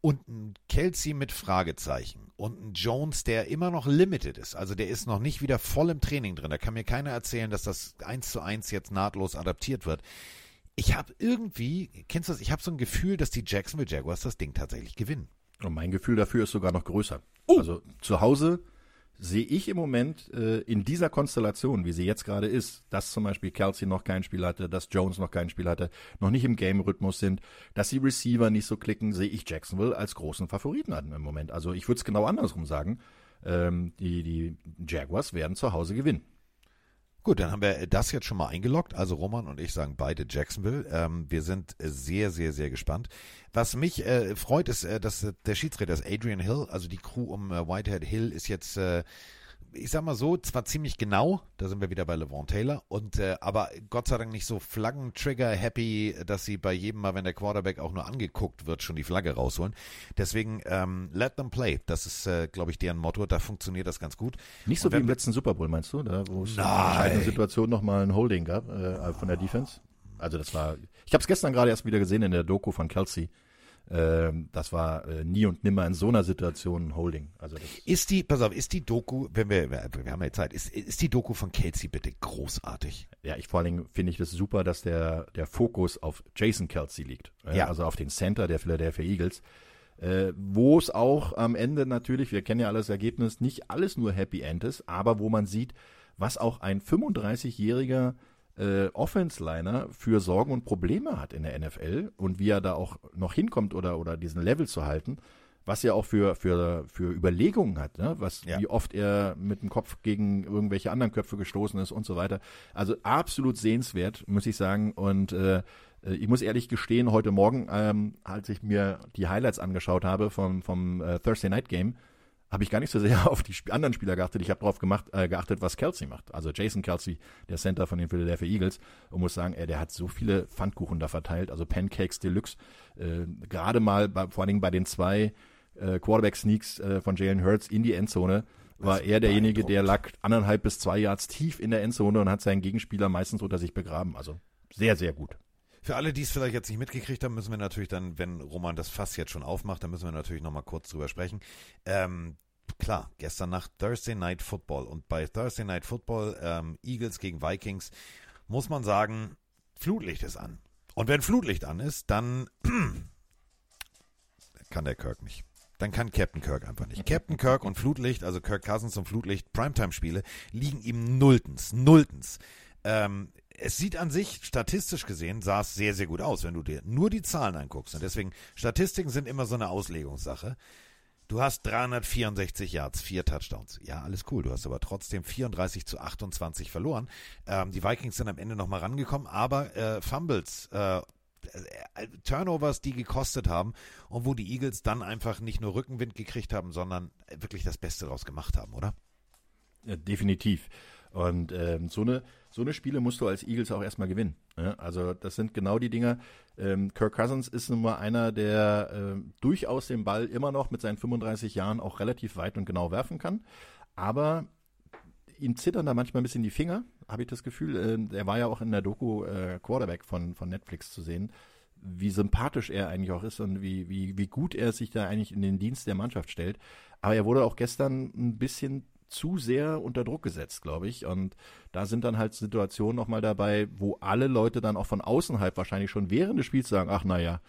und ein Kelsey mit Fragezeichen und ein Jones, der immer noch limited ist, also der ist noch nicht wieder voll im Training drin. Da kann mir keiner erzählen, dass das eins zu eins jetzt nahtlos adaptiert wird. Ich habe irgendwie, kennst du das? Ich habe so ein Gefühl, dass die Jacksonville Jaguars das Ding tatsächlich gewinnen. Und mein Gefühl dafür ist sogar noch größer. Oh. Also zu Hause sehe ich im Moment äh, in dieser Konstellation, wie sie jetzt gerade ist, dass zum Beispiel Kelsey noch kein Spiel hatte, dass Jones noch kein Spiel hatte, noch nicht im Game-Rhythmus sind, dass die Receiver nicht so klicken, sehe ich Jacksonville als großen Favoriten an im Moment. Also ich würde es genau andersrum sagen. Ähm, die, die Jaguars werden zu Hause gewinnen. Gut, dann haben wir das jetzt schon mal eingeloggt. Also Roman und ich sagen beide Jacksonville. Ähm, wir sind sehr, sehr, sehr gespannt. Was mich äh, freut, ist, äh, dass äh, der Schiedsrichter ist Adrian Hill, also die Crew um äh, Whitehead Hill ist jetzt äh, ich sag mal so, zwar ziemlich genau, da sind wir wieder bei LeVon Taylor, und äh, aber Gott sei Dank nicht so Flaggen-Trigger-happy, dass sie bei jedem Mal, wenn der Quarterback auch nur angeguckt wird, schon die Flagge rausholen. Deswegen ähm, let them play. Das ist, äh, glaube ich, deren Motto. Da funktioniert das ganz gut. Nicht so wie im letzten Super Bowl, meinst du? Da, wo es in einer Situation nochmal ein Holding gab äh, von der Defense? Also das war, ich habe es gestern gerade erst wieder gesehen in der Doku von Kelsey. Ähm, das war äh, nie und nimmer in so einer Situation ein Holding. Also ist die, pass auf, ist die Doku, wenn wir, wir haben ja Zeit, ist, ist die Doku von Kelsey bitte großartig? Ja, ich vor allen Dingen finde ich das super, dass der, der Fokus auf Jason Kelsey liegt. Ja. Also auf den Center der Philadelphia Eagles. Äh, wo es auch am Ende natürlich, wir kennen ja alles Ergebnis, nicht alles nur Happy End ist, aber wo man sieht, was auch ein 35-jähriger äh, Offense-Liner für Sorgen und Probleme hat in der NFL und wie er da auch noch hinkommt oder, oder diesen Level zu halten, was er auch für, für, für Überlegungen hat, ne? was, ja. wie oft er mit dem Kopf gegen irgendwelche anderen Köpfe gestoßen ist und so weiter. Also absolut sehenswert, muss ich sagen. Und äh, ich muss ehrlich gestehen, heute Morgen, ähm, als ich mir die Highlights angeschaut habe vom, vom äh, Thursday Night Game, habe ich gar nicht so sehr <laughs> auf die anderen Spieler geachtet. Ich habe darauf gemacht, äh, geachtet, was Kelsey macht. Also Jason Kelsey, der Center von den Philadelphia Eagles. Und muss sagen, ey, der hat so viele Pfannkuchen da verteilt, also Pancakes Deluxe. Äh, Gerade mal, bei, vor allen Dingen bei den zwei äh, Quarterback-Sneaks äh, von Jalen Hurts in die Endzone, war er derjenige, der lag anderthalb bis zwei Yards tief in der Endzone und hat seinen Gegenspieler meistens unter sich begraben. Also sehr, sehr gut. Für alle, die es vielleicht jetzt nicht mitgekriegt haben, müssen wir natürlich dann, wenn Roman das Fass jetzt schon aufmacht, dann müssen wir natürlich nochmal kurz drüber sprechen. Ähm, klar, gestern Nacht Thursday Night Football und bei Thursday Night Football ähm, Eagles gegen Vikings muss man sagen, Flutlicht ist an. Und wenn Flutlicht an ist, dann <clears throat> kann der Kirk nicht. Dann kann Captain Kirk einfach nicht. Captain Kirk und Flutlicht, also Kirk Cousins und Flutlicht, Primetime-Spiele, liegen ihm nulltens, nulltens. Ähm, es sieht an sich, statistisch gesehen, sah es sehr, sehr gut aus, wenn du dir nur die Zahlen anguckst. Und deswegen, Statistiken sind immer so eine Auslegungssache. Du hast 364 Yards, vier Touchdowns. Ja, alles cool. Du hast aber trotzdem 34 zu 28 verloren. Ähm, die Vikings sind am Ende nochmal rangekommen, aber äh, Fumbles, äh, äh, Turnovers, die gekostet haben und wo die Eagles dann einfach nicht nur Rückenwind gekriegt haben, sondern wirklich das Beste daraus gemacht haben, oder? Ja, definitiv. Und ähm, so, eine, so eine Spiele musst du als Eagles auch erstmal gewinnen. Ne? Also das sind genau die Dinge. Ähm, Kirk Cousins ist nun mal einer, der äh, durchaus den Ball immer noch mit seinen 35 Jahren auch relativ weit und genau werfen kann. Aber ihm zittern da manchmal ein bisschen die Finger, habe ich das Gefühl. Äh, er war ja auch in der Doku äh, Quarterback von, von Netflix zu sehen wie sympathisch er eigentlich auch ist und wie, wie, wie gut er sich da eigentlich in den Dienst der Mannschaft stellt. Aber er wurde auch gestern ein bisschen zu sehr unter Druck gesetzt, glaube ich. Und da sind dann halt Situationen nochmal dabei, wo alle Leute dann auch von außen halt wahrscheinlich schon während des Spiels sagen, ach naja,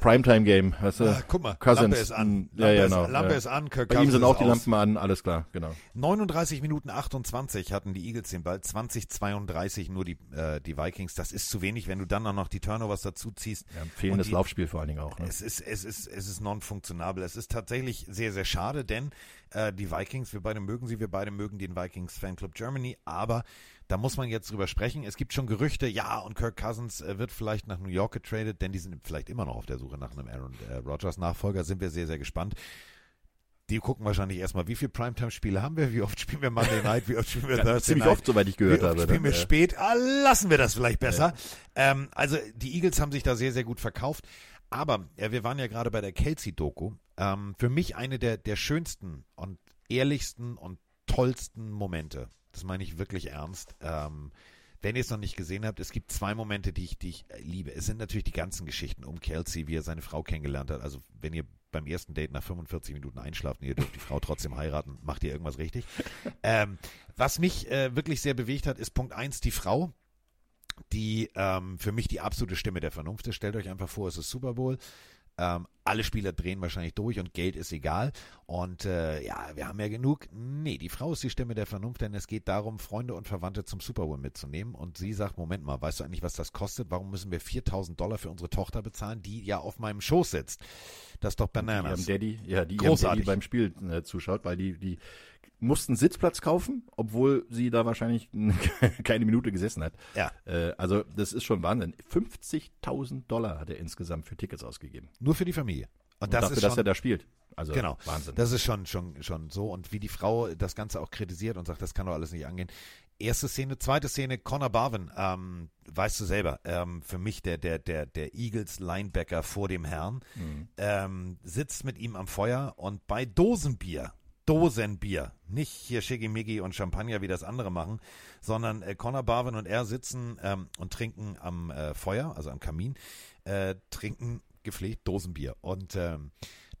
Primetime-Game, weißt du? Ah, guck mal, Cousins. Lampe ist an. Lampe, ja, ja, genau, ist, Lampe ja. ist an. Kirk Bei ihm sind auch die Lampen an, alles klar, genau. 39 Minuten 28 hatten die Eagles den Ball, 20, 32 nur die, äh, die Vikings. Das ist zu wenig, wenn du dann auch noch die Turnovers dazu ziehst. Ja, fehlendes die, Laufspiel vor allen Dingen auch. Ne? Es ist, es ist, es ist non-funktionabel. Es ist tatsächlich sehr, sehr schade, denn äh, die Vikings, wir beide mögen sie, wir beide mögen den Vikings Fanclub Germany, aber da muss man jetzt drüber sprechen. Es gibt schon Gerüchte, ja, und Kirk Cousins äh, wird vielleicht nach New York getradet, denn die sind vielleicht immer noch auf der Suche nach einem Aaron äh, Rodgers Nachfolger. Sind wir sehr, sehr gespannt. Die gucken wahrscheinlich erstmal, wie viele Primetime-Spiele haben wir, wie oft spielen wir Monday <laughs> Night, wie oft spielen wir ja, Thursday ziemlich Night. oft, soweit ich gehört wie oft habe. Spielen wir ja. spät, ah, lassen wir das vielleicht besser. Ja. Ähm, also die Eagles haben sich da sehr, sehr gut verkauft. Aber ja, wir waren ja gerade bei der Kelsey-Doku. Ähm, für mich eine der, der schönsten und ehrlichsten und tollsten Momente das meine ich wirklich ernst. Ähm, wenn ihr es noch nicht gesehen habt, es gibt zwei Momente, die ich, die ich liebe. Es sind natürlich die ganzen Geschichten um Kelsey, wie er seine Frau kennengelernt hat. Also wenn ihr beim ersten Date nach 45 Minuten einschlaft und ihr dürft die Frau trotzdem heiraten, macht ihr irgendwas richtig. <laughs> Ähm, was mich äh, wirklich sehr bewegt hat, ist Punkt eins die Frau, die ähm, für mich die absolute Stimme der Vernunft ist. Stellt euch einfach vor, es ist Super Bowl. Ähm, alle Spieler drehen wahrscheinlich durch und Geld ist egal. Und äh, ja, wir haben ja genug. Nee, die Frau ist die Stimme der Vernunft, denn es geht darum, Freunde und Verwandte zum Super Bowl mitzunehmen. Und sie sagt, Moment mal, weißt du eigentlich, was das kostet? Warum müssen wir 4000 Dollar für unsere Tochter bezahlen, die ja auf meinem Schoß sitzt? Das ist doch Bananas. Die Daddy, ja, die Großartig. Daddy beim Spiel äh, zuschaut, weil die, die mussten Sitzplatz kaufen, obwohl sie da wahrscheinlich <laughs> keine Minute gesessen hat. Ja. Äh, also das ist schon Wahnsinn. 50.000 Dollar hat er insgesamt für Tickets ausgegeben. Nur für die Familie. Und das dafür, ist dass schon, er da spielt. Also genau. Wahnsinn. Das ist schon, schon, schon so. Und wie die Frau das Ganze auch kritisiert und sagt, das kann doch alles nicht angehen. Erste Szene, zweite Szene, Connor Barwin, ähm, weißt du selber, ähm, für mich der, der, der, der Eagles Linebacker vor dem Herrn, Mhm. ähm, sitzt mit ihm am Feuer und bei Dosenbier, Dosenbier, nicht hier Schickimicki und Champagner, wie das andere machen, sondern äh, Connor Barwin und er sitzen ähm, und trinken am äh, Feuer, also am Kamin, äh, trinken gepflegt Dosenbier. Und ähm,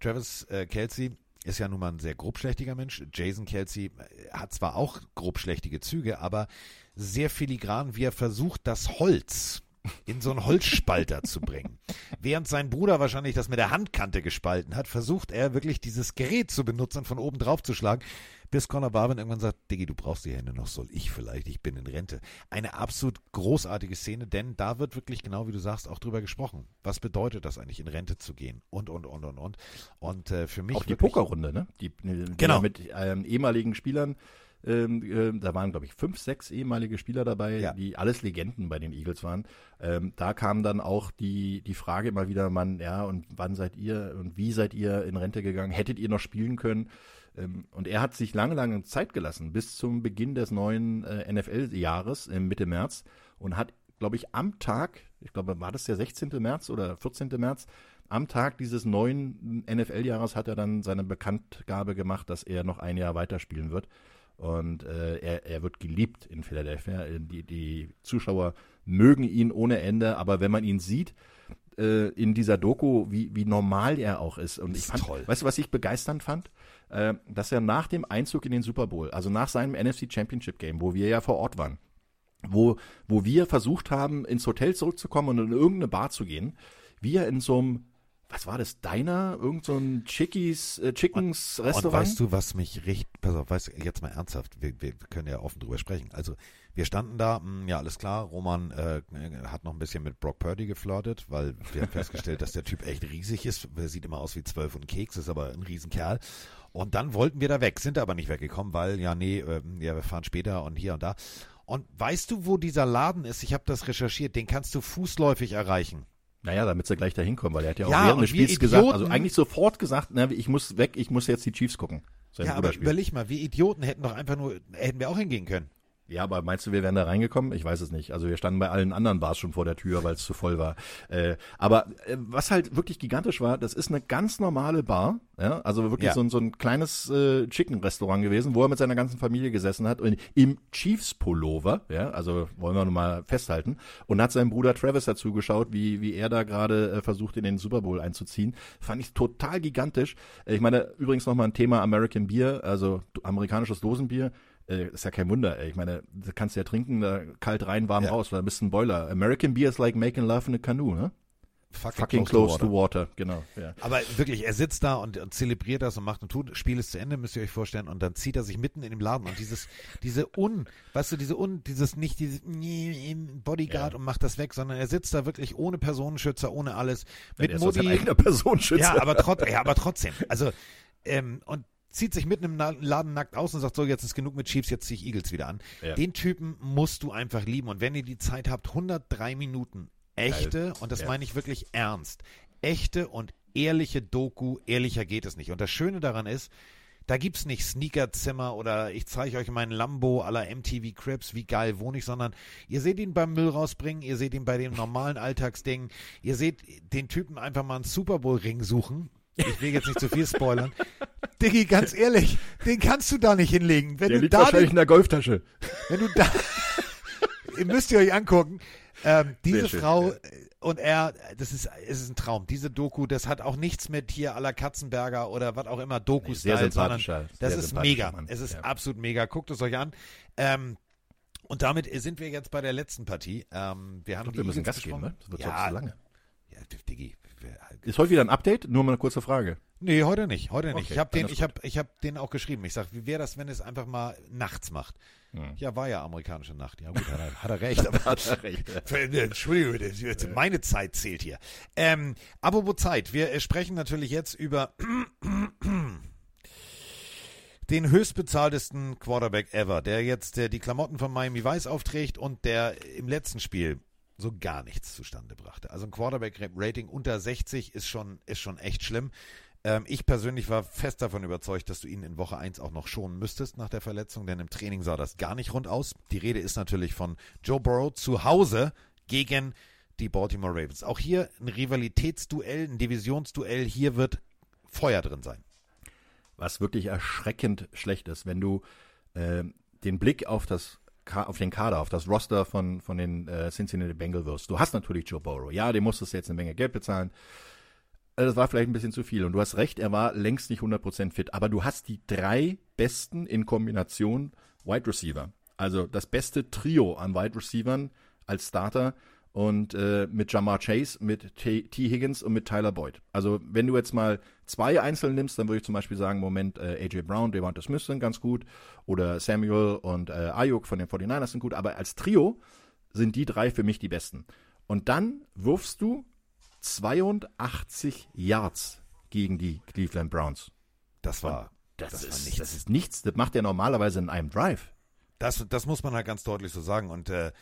Travis äh, Kelsey ist ja nun mal ein sehr grobschlächtiger Mensch. Jason Kelsey äh, hat zwar auch grobschlächtige Züge, aber sehr filigran, wie er versucht, das Holz in so einen Holzspalter zu bringen. Während sein Bruder wahrscheinlich das mit der Handkante gespalten hat, versucht er wirklich dieses Gerät zu benutzen und von oben drauf zu schlagen, bis Conor Barwin irgendwann sagt, Diggi, du brauchst die Hände noch, soll ich vielleicht, ich bin in Rente. Eine absolut großartige Szene, denn da wird wirklich genau wie du sagst auch drüber gesprochen. Was bedeutet das eigentlich, in Rente zu gehen? Und, und, und, und, und. Und äh, für mich Auch die Pokerrunde, ne? Die, die Genau. mit ähm, ehemaligen Spielern. Ähm, äh, da waren, glaube ich, fünf, sechs ehemalige Spieler dabei, Ja. die alles Legenden bei den Eagles waren. Ähm, da kam dann auch die, die Frage immer wieder, man, ja, und wann seid ihr und wie seid ihr in Rente gegangen? Hättet ihr noch spielen können? Ähm, und er hat sich lange, lange Zeit gelassen, bis zum Beginn des neuen äh, NFL-Jahres im Mitte März und hat, glaube ich, am Tag, ich glaube, war das der 16. März oder 14. März, am Tag dieses neuen NFL-Jahres hat er dann seine Bekanntgabe gemacht, dass er noch ein Jahr weiterspielen wird. Und äh, er, er wird geliebt in Philadelphia. Äh, Die, die Zuschauer mögen ihn ohne Ende, aber wenn man ihn sieht äh, in dieser Doku, wie, wie normal er auch ist. Und ich fand, toll. weißt du, was ich begeisternd fand? Äh, dass er nach dem Einzug in den Super Bowl, also nach seinem NFC Championship Game, wo wir ja vor Ort waren, wo, wo wir versucht haben, ins Hotel zurückzukommen und in irgendeine Bar zu gehen, wie er in so einem, was war das, Diner, irgend so ein Chickies, äh, Chickens Und Restaurant? weißt du, was mich richtig, pass auf, weißt du, jetzt mal ernsthaft, wir, wir können ja offen drüber sprechen. Also, wir standen da, mh, ja, alles klar, Roman äh, hat noch ein bisschen mit Brock Purdy geflirtet, weil wir haben festgestellt, <laughs> dass der Typ echt riesig ist. Er sieht immer aus wie zwölf und Keks, ist aber ein Riesenkerl. Und dann wollten wir da weg, sind aber nicht weggekommen, weil, ja, nee, äh, ja, wir fahren später und hier und da. Und weißt du, wo dieser Laden ist? Ich habe das recherchiert, den kannst du fußläufig erreichen. Naja, damit sie gleich dahin kommen, weil er hat ja auch Ja, während des Spiels gesagt, also Idioten- eigentlich sofort gesagt, na, ich muss weg, ich muss jetzt die Chiefs gucken. Sein ja, aber überleg mal, wir Idioten hätten doch einfach nur, hätten wir auch hingehen können. Ja, aber meinst du, wir wären da reingekommen? Ich weiß es nicht. Also wir standen bei allen anderen Bars schon vor der Tür, weil es zu voll war. Äh, aber äh, was halt wirklich gigantisch war, das ist eine ganz normale Bar. Ja? Also wirklich Ja. so, ein, so ein kleines äh, Chicken-Restaurant gewesen, wo er mit seiner ganzen Familie gesessen hat und im Chiefs-Pullover, ja, also wollen wir nun mal festhalten, und hat seinem Bruder Travis dazu geschaut, wie, wie er da gerade äh, versucht, in den Super Bowl einzuziehen. Fand ich total gigantisch. Äh, ich meine, übrigens nochmal ein Thema American Beer, also amerikanisches Dosenbier. Äh, ist ja kein Wunder, ey. Ich meine, du kannst ja trinken, da kalt rein, warm Ja. raus, weil du bist ein Boiler. American Beer is like making love in a canoe, ne? Fucking close, to, water. genau. Ja. Aber wirklich, er sitzt da und, und zelebriert das und macht und tut, Spiel ist zu Ende, müsst ihr euch vorstellen, und dann zieht er sich mitten in dem Laden und dieses, diese un, weißt du, diese un, dieses nicht dieses Bodyguard Ja. und macht das weg, sondern er sitzt da wirklich ohne Personenschützer, ohne alles, mit Mutti. eigener Personenschützer. Ja, aber, trotz, ja, aber trotzdem, also, ähm, und zieht sich mitten im Na- Laden nackt aus und sagt, so, jetzt ist genug mit Chiefs, jetzt ziehe ich Eagles wieder an. Ja. Den Typen musst du einfach lieben. Und wenn ihr die Zeit habt, 103 Minuten echte, und das Ja. meine ich wirklich ernst, echte und ehrliche Doku, ehrlicher geht es nicht. Und das Schöne daran ist, da gibt's nicht Sneakerzimmer oder ich zeige euch meinen Lambo aller MTV Crips, wie geil wohne ich, sondern ihr seht ihn beim Müll rausbringen, ihr seht ihn bei den normalen <laughs> Alltagsdingen, ihr seht den Typen einfach mal einen Super Bowl Ring suchen. Ich will jetzt nicht zu viel spoilern. Diggi, ganz ehrlich, den kannst du da nicht hinlegen. Wenn Der du liegt da wahrscheinlich den, in der Golftasche. wenn du da, <laughs> ihr müsst ihr euch angucken. Ähm, diese schön, Frau ja. und er, das ist, es ist ein Traum. Diese Doku, das hat auch nichts mit hier aller Katzenberger oder was auch immer doku Nee, sondern das ist mega. Mann, Es ist ja. absolut mega. Guckt es euch an. Ähm, und damit sind wir jetzt bei der letzten Partie. Ähm, wir haben Ich glaub, die wir müssen Gas geben, ne? Das wird ja, zu lange. Ja, Diggi. Wir- Ist heute wieder ein Update? Nur mal eine kurze Frage. Nee, heute nicht, heute nicht. Okay, ich habe den, ich habe, ich habe den auch geschrieben. Ich sag, wie wäre das, wenn es einfach mal nachts macht? Hm. Ja, war ja amerikanische Nacht. Ja gut, hat er, hat er recht. Aber <laughs> Hat er recht. äh, Entschuldigung, meine Zeit zählt hier. Ähm, apropos Zeit, wir äh, sprechen natürlich jetzt über <clears throat> den höchstbezahltesten Quarterback ever, der jetzt äh, die Klamotten von Miami Vice aufträgt und der im letzten Spiel so gar nichts zustande brachte. Also ein Quarterback-Rating unter 60 ist schon, ist schon echt schlimm. Ähm, ich persönlich war fest davon überzeugt, dass du ihn in Woche 1 auch noch schonen müsstest nach der Verletzung, denn im Training sah das gar nicht rund aus. Die Rede ist natürlich von Joe Burrow zu Hause gegen die Baltimore Ravens. Auch hier ein Rivalitätsduell, ein Divisionsduell. Hier wird Feuer drin sein. Was wirklich erschreckend schlecht ist, wenn du äh, den Blick auf das auf den Kader, auf das Roster von, von den äh, Cincinnati Bengals. Du hast natürlich Joe Burrow. Ja, dem musstest du jetzt eine Menge Geld bezahlen. Äh, das war vielleicht ein bisschen zu viel. Und du hast recht, er war längst nicht 100% fit. Aber du hast die drei besten in Kombination Wide Receiver. Also das beste Trio an Wide Receivern als Starter und äh, mit Jamar Chase, mit T. T. Higgins und mit Tyler Boyd. Also wenn du jetzt mal zwei einzeln nimmst, dann würde ich zum Beispiel sagen, Moment, äh, AJ Brown, Devonta Smith sind ganz gut oder Samuel und äh, Ayuk von den 49ers sind gut, aber als Trio sind die drei für mich die besten. Und dann wirfst du 82 Yards gegen die Cleveland Browns. Das war, das, das ist, war nichts. Das ist nichts. Das macht er normalerweise in einem Drive. Das, das muss man halt ganz deutlich so sagen. Und äh,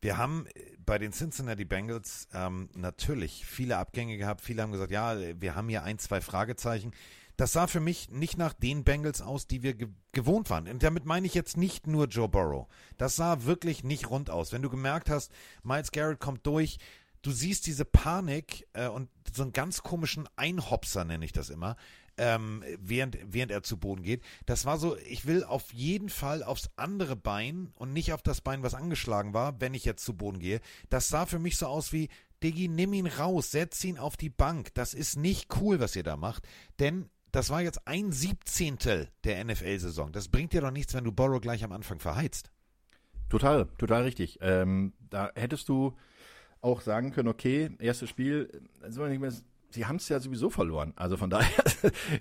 wir haben äh, bei den Cincinnati Bengals ähm, natürlich viele Abgänge gehabt. Viele haben gesagt, ja, wir haben hier ein, zwei Fragezeichen. Das sah für mich nicht nach den Bengals aus, die wir ge gewohnt waren. Und damit meine ich jetzt nicht nur Joe Burrow. Das sah wirklich nicht rund aus. Wenn du gemerkt hast, Miles Garrett kommt durch, du siehst diese Panik äh, und so einen ganz komischen Einhopser, nenne ich das immer, ähm, während, während er zu Boden geht. Das war so, ich will auf jeden Fall aufs andere Bein und nicht auf das Bein, was angeschlagen war, wenn ich jetzt zu Boden gehe. Das sah für mich so aus wie, Diggi, nimm ihn raus, setz ihn auf die Bank. Das ist nicht cool, was ihr da macht. Denn das war jetzt ein Siebzehntel der NFL-Saison. Das bringt dir doch nichts, wenn du Borrow gleich am Anfang verheizt. Total, total richtig. Ähm, da hättest du auch sagen können, okay, erstes Spiel, also sie haben es ja sowieso verloren. Also von <laughs> daher,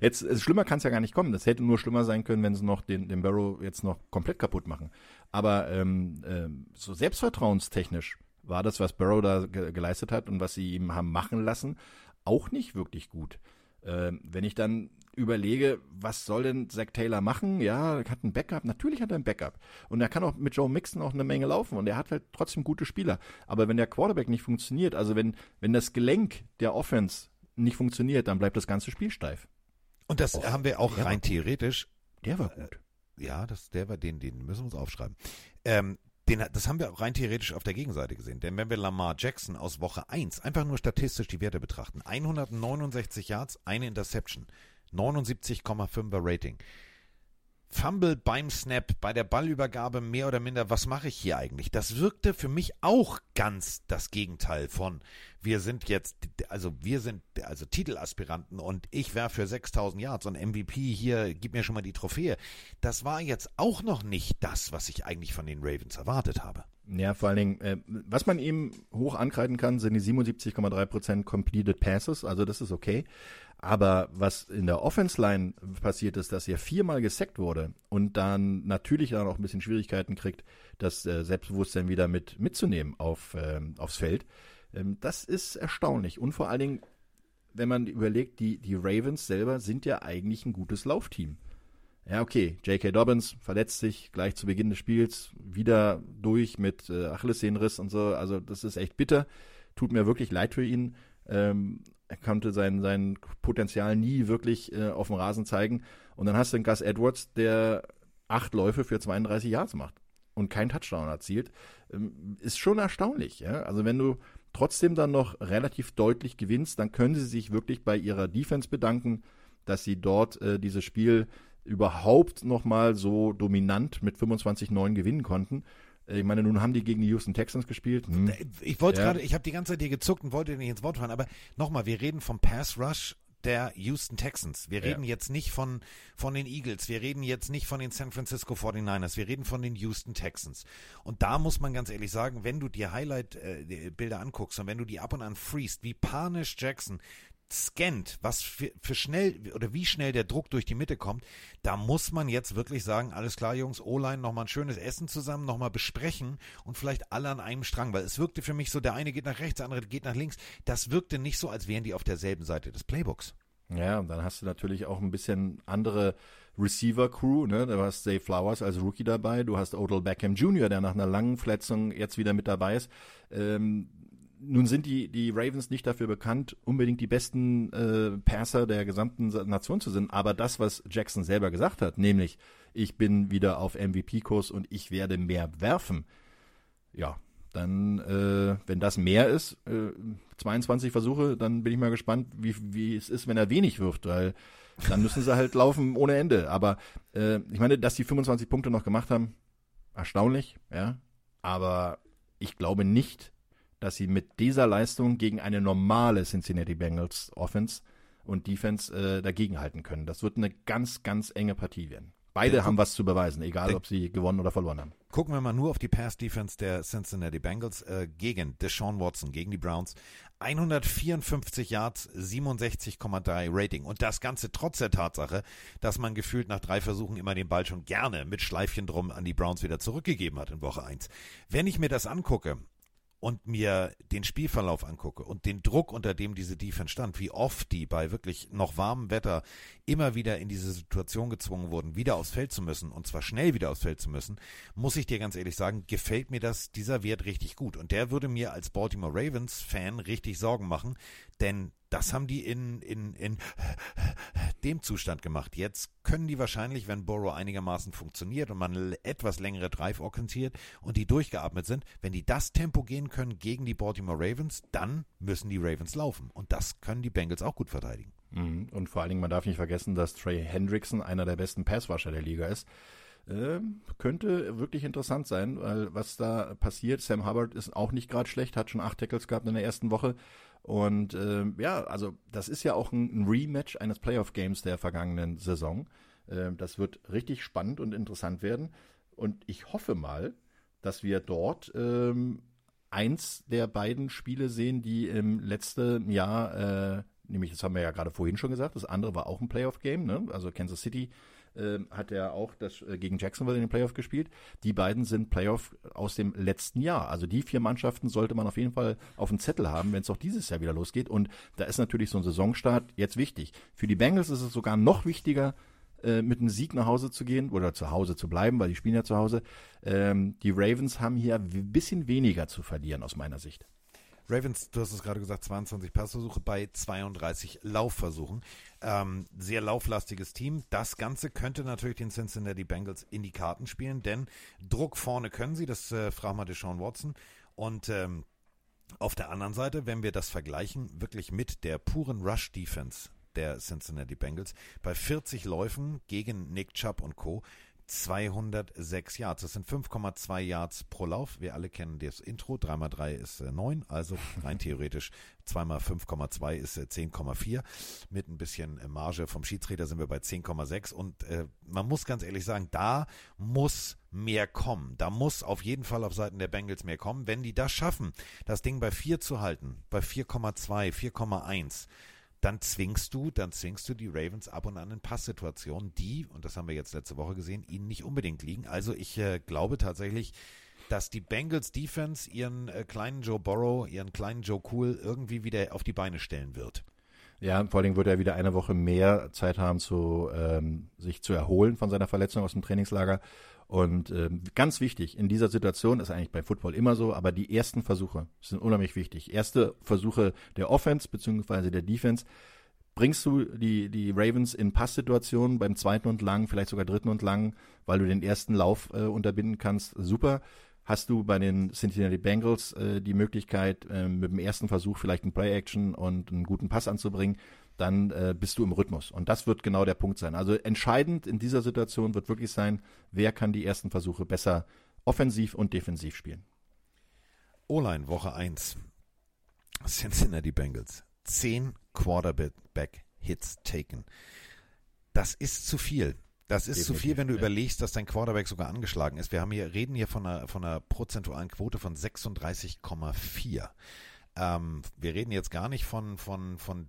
jetzt schlimmer kann es ja gar nicht kommen. Das hätte nur schlimmer sein können, wenn sie noch den, den Barrow jetzt noch komplett kaputt machen. Aber ähm, ähm, so selbstvertrauenstechnisch war das, was Barrow da ge geleistet hat und was sie ihm haben machen lassen, auch nicht wirklich gut. Ähm, wenn ich dann überlege, was soll denn Zach Taylor machen? Ja, er hat ein Backup. Natürlich hat er ein Backup. Und er kann auch mit Joe Mixon auch eine Menge laufen. Und er hat halt trotzdem gute Spieler. Aber wenn der Quarterback nicht funktioniert, also wenn, wenn das Gelenk der Offense nicht funktioniert, dann bleibt das ganze Spiel steif. Und das oh, haben wir auch rein theoretisch. Der war gut. Äh, ja, das, der war den, den müssen wir uns aufschreiben. Ähm, den, das haben wir auch rein theoretisch auf der Gegenseite gesehen. Denn wenn wir Lamar Jackson aus Woche 1 einfach nur statistisch die Werte betrachten, 169 Yards, eine Interception, 79,5er Rating. Fumble beim Snap, bei der Ballübergabe mehr oder minder, was mache ich hier eigentlich? Das wirkte für mich auch ganz das Gegenteil von, wir sind jetzt, also wir sind also Titelaspiranten und ich wäre für 6000 Yards und MVP hier, gib mir schon mal die Trophäe. Das war jetzt auch noch nicht das, was ich eigentlich von den Ravens erwartet habe. Ja, vor allen Dingen, äh, was man ihm hoch ankreiden kann, sind die 77,3% Completed Passes, also das ist okay. Aber was in der Offense-Line passiert ist, dass er viermal gesackt wurde und dann natürlich auch noch ein bisschen Schwierigkeiten kriegt, das äh, Selbstbewusstsein wieder mit mitzunehmen auf, äh, aufs Feld, ähm, das ist erstaunlich. Und vor allen Dingen, wenn man überlegt, die, die Ravens selber sind ja eigentlich ein gutes Laufteam. Ja, okay, J.K. Dobbins verletzt sich gleich zu Beginn des Spiels, wieder durch mit äh, Achillessehnenriss und so. Also das ist echt bitter. Tut mir wirklich leid für ihn. Ähm, er konnte sein, sein Potenzial nie wirklich äh, auf dem Rasen zeigen. Und dann hast du den Gus Edwards, der acht Läufe für 32 Yards macht und keinen Touchdown erzielt. Ähm, ist schon erstaunlich. Ja? Also wenn du trotzdem dann noch relativ deutlich gewinnst, dann können sie sich wirklich bei ihrer Defense bedanken, dass sie dort äh, dieses Spiel überhaupt nochmal so dominant mit 25-9 gewinnen konnten. Ich meine, nun haben die gegen die Houston Texans gespielt. Hm. Ich wollte ja. gerade, ich habe die ganze Zeit hier gezuckt und wollte nicht ins Wort fallen, aber nochmal, wir reden vom Pass Rush der Houston Texans. Wir reden ja. jetzt nicht von, von den Eagles, wir reden jetzt nicht von den San Francisco 49ers, wir reden von den Houston Texans. Und da muss man ganz ehrlich sagen, wenn du dir Highlight-Bilder äh, anguckst und wenn du die ab und an freest, wie panisch Jackson scannt, was für, für schnell oder wie schnell der Druck durch die Mitte kommt, da muss man jetzt wirklich sagen, alles klar, Jungs, O-Line, nochmal ein schönes Essen zusammen, nochmal besprechen und vielleicht alle an einem Strang, weil es wirkte für mich so, der eine geht nach rechts, der andere geht nach links. Das wirkte nicht so, als wären die auf derselben Seite des Playbooks. Ja, und dann hast du natürlich auch ein bisschen andere Receiver-Crew, ne? Du hast Zay Flowers als Rookie dabei, du hast Odell Beckham Jr., der nach einer langen Verletzung jetzt wieder mit dabei ist. Ähm, nun sind die, die Ravens nicht dafür bekannt, unbedingt die besten äh, Passer der gesamten Nation zu sind, aber das, was Jackson selber gesagt hat, nämlich ich bin wieder auf MVP-Kurs und ich werde mehr werfen, ja, dann, äh, wenn das mehr ist, äh, 22 Versuche, dann bin ich mal gespannt, wie, wie es ist, wenn er wenig wirft, weil dann müssen sie halt <laughs> laufen ohne Ende. Aber äh, ich meine, dass die 25 Punkte noch gemacht haben, erstaunlich, ja. Aber ich glaube nicht, dass sie mit dieser Leistung gegen eine normale Cincinnati Bengals Offense und Defense äh, dagegenhalten können. Das wird eine ganz, ganz enge Partie werden. Beide haben was zu beweisen, egal ob sie gewonnen oder verloren haben. Gucken wir mal nur auf die Pass-Defense der Cincinnati Bengals äh, gegen Deshaun Watson, gegen die Browns. 154 Yards, 67,3 Rating. Und das Ganze trotz der Tatsache, dass man gefühlt nach drei Versuchen immer den Ball schon gerne mit Schleifchen drum an die Browns wieder zurückgegeben hat in Woche 1. Wenn ich mir das angucke, und mir den Spielverlauf angucke und den Druck, unter dem diese Defense stand, wie oft die bei wirklich noch warmem Wetter immer wieder in diese Situation gezwungen wurden, wieder aufs Feld zu müssen und zwar schnell wieder aufs Feld zu müssen, muss ich dir ganz ehrlich sagen, gefällt mir das, dieser Wert richtig gut. Und der würde mir als Baltimore Ravens Fan richtig Sorgen machen, denn das haben die in, in, in dem Zustand gemacht. Jetzt können die wahrscheinlich, wenn Borrow einigermaßen funktioniert und man etwas längere Drive organisiert und die durchgeatmet sind, wenn die das Tempo gehen können gegen die Baltimore Ravens, dann müssen die Ravens laufen. Und das können die Bengals auch gut verteidigen. Mhm. Und vor allen Dingen, man darf nicht vergessen, dass Trey Hendrickson einer der besten Passwasher der Liga ist. Ähm, könnte wirklich interessant sein, weil was da passiert, Sam Hubbard ist auch nicht gerade schlecht, hat schon acht Tackles gehabt in der ersten Woche. Und äh, ja, also das ist ja auch ein, ein Rematch eines Playoff-Games der vergangenen Saison. Äh, das wird richtig spannend und interessant werden. Und ich hoffe mal, dass wir dort ähm, eins der beiden Spiele sehen, die im letzten Jahr, äh, nämlich das haben wir ja gerade vorhin schon gesagt, das andere war auch ein Playoff-Game, ne? also Kansas City äh, hat er auch das äh, gegen Jacksonville in den Playoff gespielt. Die beiden sind Playoff aus dem letzten Jahr. Also die vier Mannschaften sollte man auf jeden Fall auf dem Zettel haben, wenn es auch dieses Jahr wieder losgeht. Und da ist natürlich so ein Saisonstart jetzt wichtig. Für die Bengals ist es sogar noch wichtiger, äh, mit einem Sieg nach Hause zu gehen oder zu Hause zu bleiben, weil die spielen ja zu Hause. Ähm, die Ravens haben hier ein bisschen weniger zu verlieren aus meiner Sicht. Ravens, du hast es gerade gesagt, 22 Passversuche bei 32 Laufversuchen. Ähm, sehr lauflastiges Team. Das Ganze könnte natürlich den Cincinnati Bengals in die Karten spielen, denn Druck vorne können sie, das äh, fragen wir Deshaun Watson. Und ähm, auf der anderen Seite, wenn wir das vergleichen, wirklich mit der puren Rush-Defense der Cincinnati Bengals, bei 40 Läufen gegen Nick Chubb und Co. 206 Yards. Das sind 5,2 Yards pro Lauf. Wir alle kennen das Intro. 3 mal 3 ist äh, 9, also rein theoretisch 2 mal 5,2 ist äh, 10,4. Mit ein bisschen äh, Marge vom Schiedsrichter sind wir bei 10,6. Und äh, man muss ganz ehrlich sagen, da muss mehr kommen. Da muss auf jeden Fall auf Seiten der Bengals mehr kommen. Wenn die das schaffen, das Ding bei 4 zu halten, bei 4,2, 4,1, dann zwingst du, dann zwingst du die Ravens ab und an in Passsituationen, die, und das haben wir jetzt letzte Woche gesehen, ihnen nicht unbedingt liegen. Also ich äh, glaube tatsächlich, dass die Bengals Defense ihren äh, kleinen Joe Burrow, ihren kleinen Joe Cool irgendwie wieder auf die Beine stellen wird. Ja, vor Dingen wird er wieder eine Woche mehr Zeit haben, zu, ähm, sich zu erholen von seiner Verletzung aus dem Trainingslager. Und ähm, ganz wichtig, in dieser Situation ist eigentlich bei Football immer so, aber die ersten Versuche sind unheimlich wichtig. Erste Versuche der Offense beziehungsweise der Defense. Bringst du die, die Ravens in Passsituationen beim zweiten und lang, vielleicht sogar dritten und lang, weil du den ersten Lauf äh, unterbinden kannst, super hast du bei den Cincinnati Bengals äh, die Möglichkeit, äh, mit dem ersten Versuch vielleicht einen Play-Action und einen guten Pass anzubringen, dann äh, bist du im Rhythmus. Und das wird genau der Punkt sein. Also entscheidend in dieser Situation wird wirklich sein, wer kann die ersten Versuche besser offensiv und defensiv spielen. O-Line Woche 1. Cincinnati Bengals. Zehn Quarterback-Hits taken. Das ist zu viel. Das ist Definitiv, zu viel, wenn du ja. überlegst, dass dein Quarterback sogar angeschlagen ist. Wir haben hier, reden hier von einer, von einer prozentualen Quote von 36,4. Ähm, wir reden jetzt gar nicht von, von, von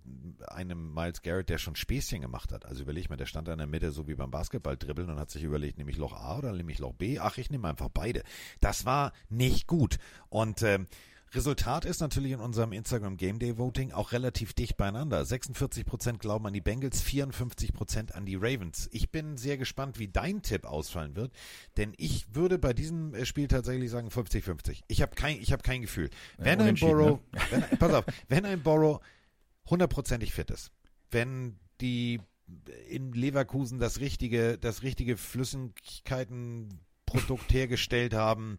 einem Miles Garrett, der schon Späßchen gemacht hat. Also überleg mal, der stand da in der Mitte so wie beim Basketball dribbeln und hat sich überlegt, nehme ich Loch A oder nehme ich Loch B? Ach, ich nehme einfach beide. Das war nicht gut. Und ähm, Resultat ist natürlich in unserem Instagram Game Day Voting auch relativ dicht beieinander. 46% glauben an die Bengals, 54% an die Ravens. Ich bin sehr gespannt, wie dein Tipp ausfallen wird, denn ich würde bei diesem äh, Spiel tatsächlich sagen 50-50. Ich habe kein, ich hab kein Gefühl. Ja, wenn ein Borrow, ne? wenn, pass auf, wenn ein Borrow hundertprozentig fit ist, wenn die in Leverkusen das richtige, das richtige Flüssigkeitenprodukt hergestellt haben,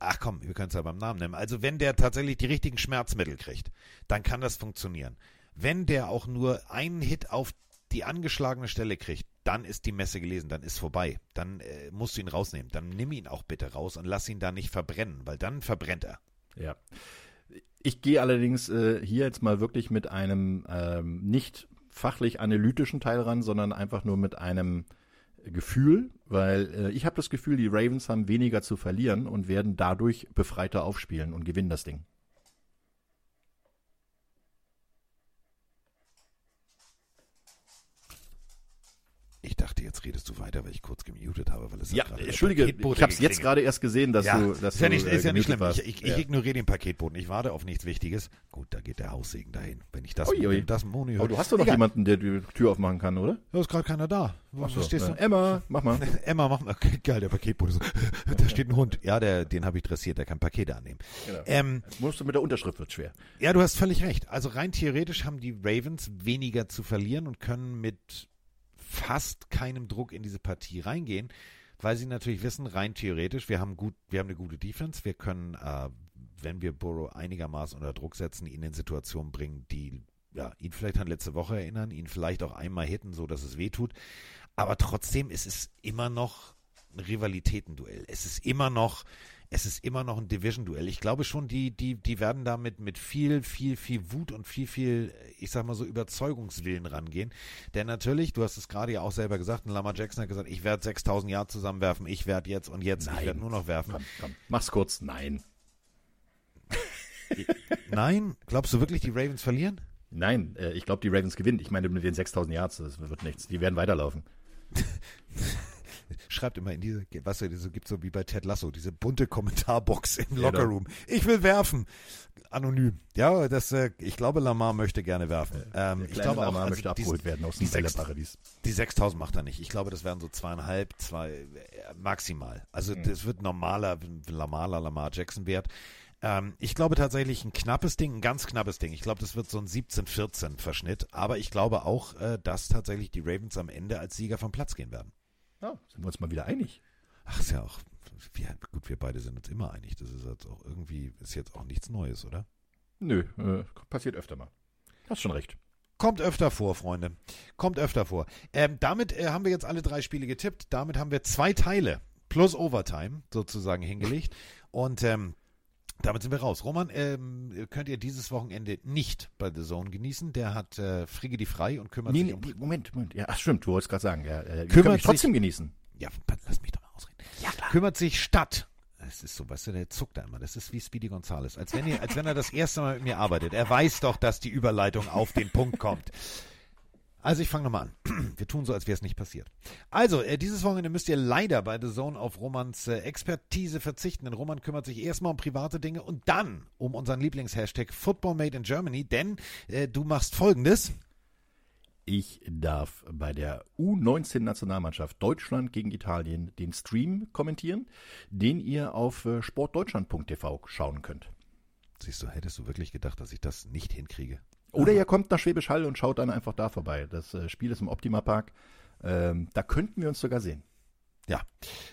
ach komm, wir können es ja beim Namen nennen. Also wenn der tatsächlich die richtigen Schmerzmittel kriegt, dann kann das funktionieren. Wenn der auch nur einen Hit auf die angeschlagene Stelle kriegt, dann ist die Messe gelesen, dann ist vorbei. Dann äh, musst du ihn rausnehmen. Dann nimm ihn auch bitte raus und lass ihn da nicht verbrennen, weil dann verbrennt er. Ja. Ich gehe allerdings äh, hier jetzt mal wirklich mit einem ähm, nicht fachlich analytischen Teil ran, sondern einfach nur mit einem Gefühl, weil äh, ich habe das Gefühl, die Ravens haben weniger zu verlieren und werden dadurch befreiter aufspielen und gewinnen das Ding. Ich dachte, jetzt redest du weiter, weil ich kurz gemutet habe, weil es Ja, gerade entschuldige, ich habe es jetzt gerade erst gesehen, dass ja, du, dass ist ja du nicht, äh, ist ja nicht schlimm. warst. Ich, ich, ja. ich ignoriere den Paketboten. Ich warte auf nichts Wichtiges. Gut, da geht der Haussegen dahin. Wenn ich das, wenn das Moni Aber hört. du hast doch noch Egal. jemanden, der die Tür aufmachen kann, oder? Da ist gerade keiner da. Was So, stehst du? Emma, mach mal. <laughs> Emma, mach mal. Geil, der Paketbote. So, <laughs> da steht ein Hund. Ja, der, den habe ich dressiert. Der kann Pakete annehmen. Genau. Ähm, Musst du mit der Unterschrift wird schwer. ja, du hast völlig recht. Also rein theoretisch haben die Ravens weniger zu verlieren und können mit fast keinem Druck in diese Partie reingehen, weil sie natürlich wissen, rein theoretisch, wir haben gut, wir haben eine gute Defense, wir können, äh, wenn wir Burrow einigermaßen unter Druck setzen, ihn in Situationen bringen, die ja, ihn vielleicht an letzte Woche erinnern, ihn vielleicht auch einmal hitten, so dass es weh tut. Aber trotzdem ist es immer noch ein Rivalitätenduell. Es ist immer noch, es ist immer noch ein Division-Duell. Ich glaube schon, die, die, die werden damit mit viel, viel, viel Wut und viel, viel, ich sag mal so, Überzeugungswillen rangehen. Denn natürlich, du hast es gerade ja auch selber gesagt, ein Lamar Jackson hat gesagt, ich werde 6000 Jahre zusammenwerfen, ich werde jetzt und jetzt, ich Nein. werde nur noch werfen. Komm, komm. Mach's kurz. Nein. <laughs> Nein, glaubst du wirklich, die Ravens verlieren? Nein, äh, ich glaube, die Ravens gewinnen. Ich meine, mit den 6000 Yards, das wird nichts. Die werden weiterlaufen. <laughs> Schreibt immer in diese, was es gibt so wie bei Ted Lasso, diese bunte Kommentarbox im Lockerroom. Ich will werfen. Anonym. Ja, das, äh, ich glaube, Lamar möchte gerne werfen. ähm, Der ich glaube auch, Lamar also möchte abgeholt werden aus dem Bälleparadies. Die 6000 macht er nicht. Ich glaube, das wären so zweieinhalb, zwei, äh, maximal. Also Hm. das wird normaler, normaler Lamar Jackson Wert. Ähm, ich glaube tatsächlich ein knappes Ding, ein ganz knappes Ding. Ich glaube, das wird so ein 17-14 Verschnitt. Aber ich glaube auch, äh, dass tatsächlich die Ravens am Ende als Sieger vom Platz gehen werden. Ja, sind wir uns mal wieder einig. Ach, ist ja auch, wir, gut, wir beide sind uns immer einig. Das ist jetzt auch irgendwie, ist jetzt auch nichts Neues, oder? Nö, äh, passiert öfter mal. Hast schon recht. Kommt öfter vor, Freunde. Kommt öfter vor. Ähm, damit äh, haben wir jetzt alle drei Spiele getippt. Damit haben wir zwei Teile plus Overtime sozusagen hingelegt. Und ähm, damit sind wir raus. Roman, ähm, könnt ihr dieses Wochenende nicht bei The Zone genießen. Der hat äh, Frigge die frei und kümmert Nee, sich um. nee, Moment, Moment. Ja, ach, stimmt, du wolltest gerade sagen. Ja, äh, Kümmert ihr sich- trotzdem genießen. Ja, lass mich doch mal ausreden. Ja, klar. Kümmert sich statt. Es ist so, weißt du, der zuckt da immer. Das ist wie Speedy Gonzales. Als wenn, er, als wenn er das erste Mal mit mir arbeitet. Er weiß doch, dass die Überleitung auf den Punkt kommt. <laughs> Also ich fange nochmal an. <clears throat> Wir tun so, als wäre es nicht passiert. Also, äh, dieses Wochenende müsst ihr leider bei The Zone auf Romans äh, Expertise verzichten, denn Roman kümmert sich erstmal um private Dinge und dann um unseren Lieblingshashtag Football Made in Germany, denn äh, du machst folgendes. Ich darf bei der U19-Nationalmannschaft Deutschland gegen Italien den Stream kommentieren, den ihr auf äh, sportdeutschland.tv schauen könnt. Siehst du, hättest du wirklich gedacht, dass ich das nicht hinkriege? Oder ihr kommt nach Schwäbisch Hall und schaut dann einfach da vorbei. Das äh, Spiel ist im Optima Park. Ähm, da könnten wir uns sogar sehen. Ja,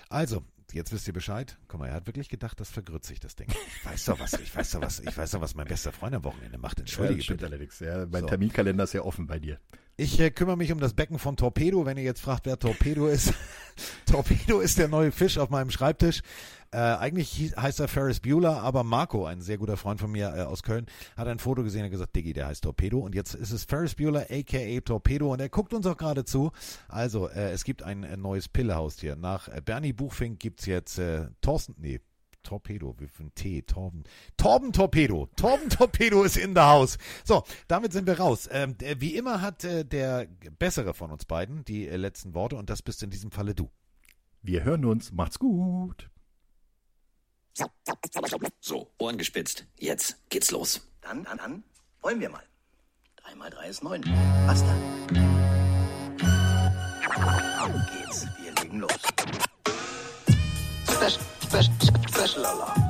also, jetzt wisst ihr Bescheid. Guck mal, er hat wirklich gedacht, das vergrützt sich das Ding. Ich weiß doch was, ich weiß doch was, ich weiß doch, was mein bester Freund am Wochenende macht. Entschuldige stimmt bitte. allerdings. Ja, mein So. Terminkalender ist ja offen bei dir. Ich äh, kümmere mich um das Becken von Torpedo. Wenn ihr jetzt fragt, wer Torpedo ist. <laughs> Torpedo ist der neue Fisch auf meinem Schreibtisch. Äh, eigentlich heißt er Ferris Bueller, aber Marco, ein sehr guter Freund von mir äh, aus Köln, hat ein Foto gesehen und gesagt, Diggi, der heißt Torpedo. Und jetzt ist es Ferris Bueller, aka Torpedo. Und er guckt uns auch gerade zu. Also, äh, es gibt ein äh, neues Pillehaustier. Nach äh, Bernie Buchfink gibt's jetzt äh, Thorsten, nee, Torpedo, wie für ein T, Torben. Torben Torpedo. Torben Torpedo ist in der Haus. So, damit sind wir raus. Ähm, der, wie immer hat äh, der bessere von uns beiden die äh, letzten Worte und das bist in diesem Falle du. Wir hören uns. Macht's gut. So, Ohren gespitzt. Jetzt geht's los. Dann, dann, dann wollen wir mal. 3 mal 3 ist 9. Was dann? Auf geht's. Wir legen los. Special, special, special Alarm.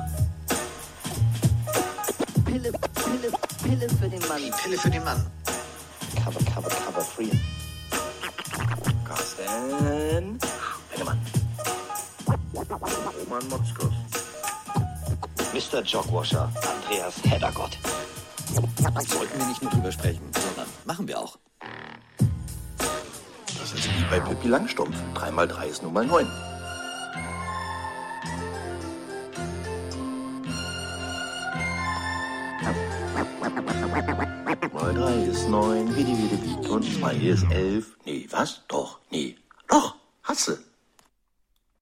Pille, Pille, Pille für den Mann. Pille für den Mann. Cover, cover, cover, free. Carsten. Bennemann. Roman Motzkos. Mr. Jogwasher, Andreas Heddergott. Sollten wir nicht nur drüber sprechen, sondern machen wir auch. Das ist wie bei Pippi Langstumpf. 3 mal 3 ist nun mal 9. Mal 3 ist 9, wie die wie die wie. Und 2 ist 11. Nee, was? Doch, nee. Doch, hast du.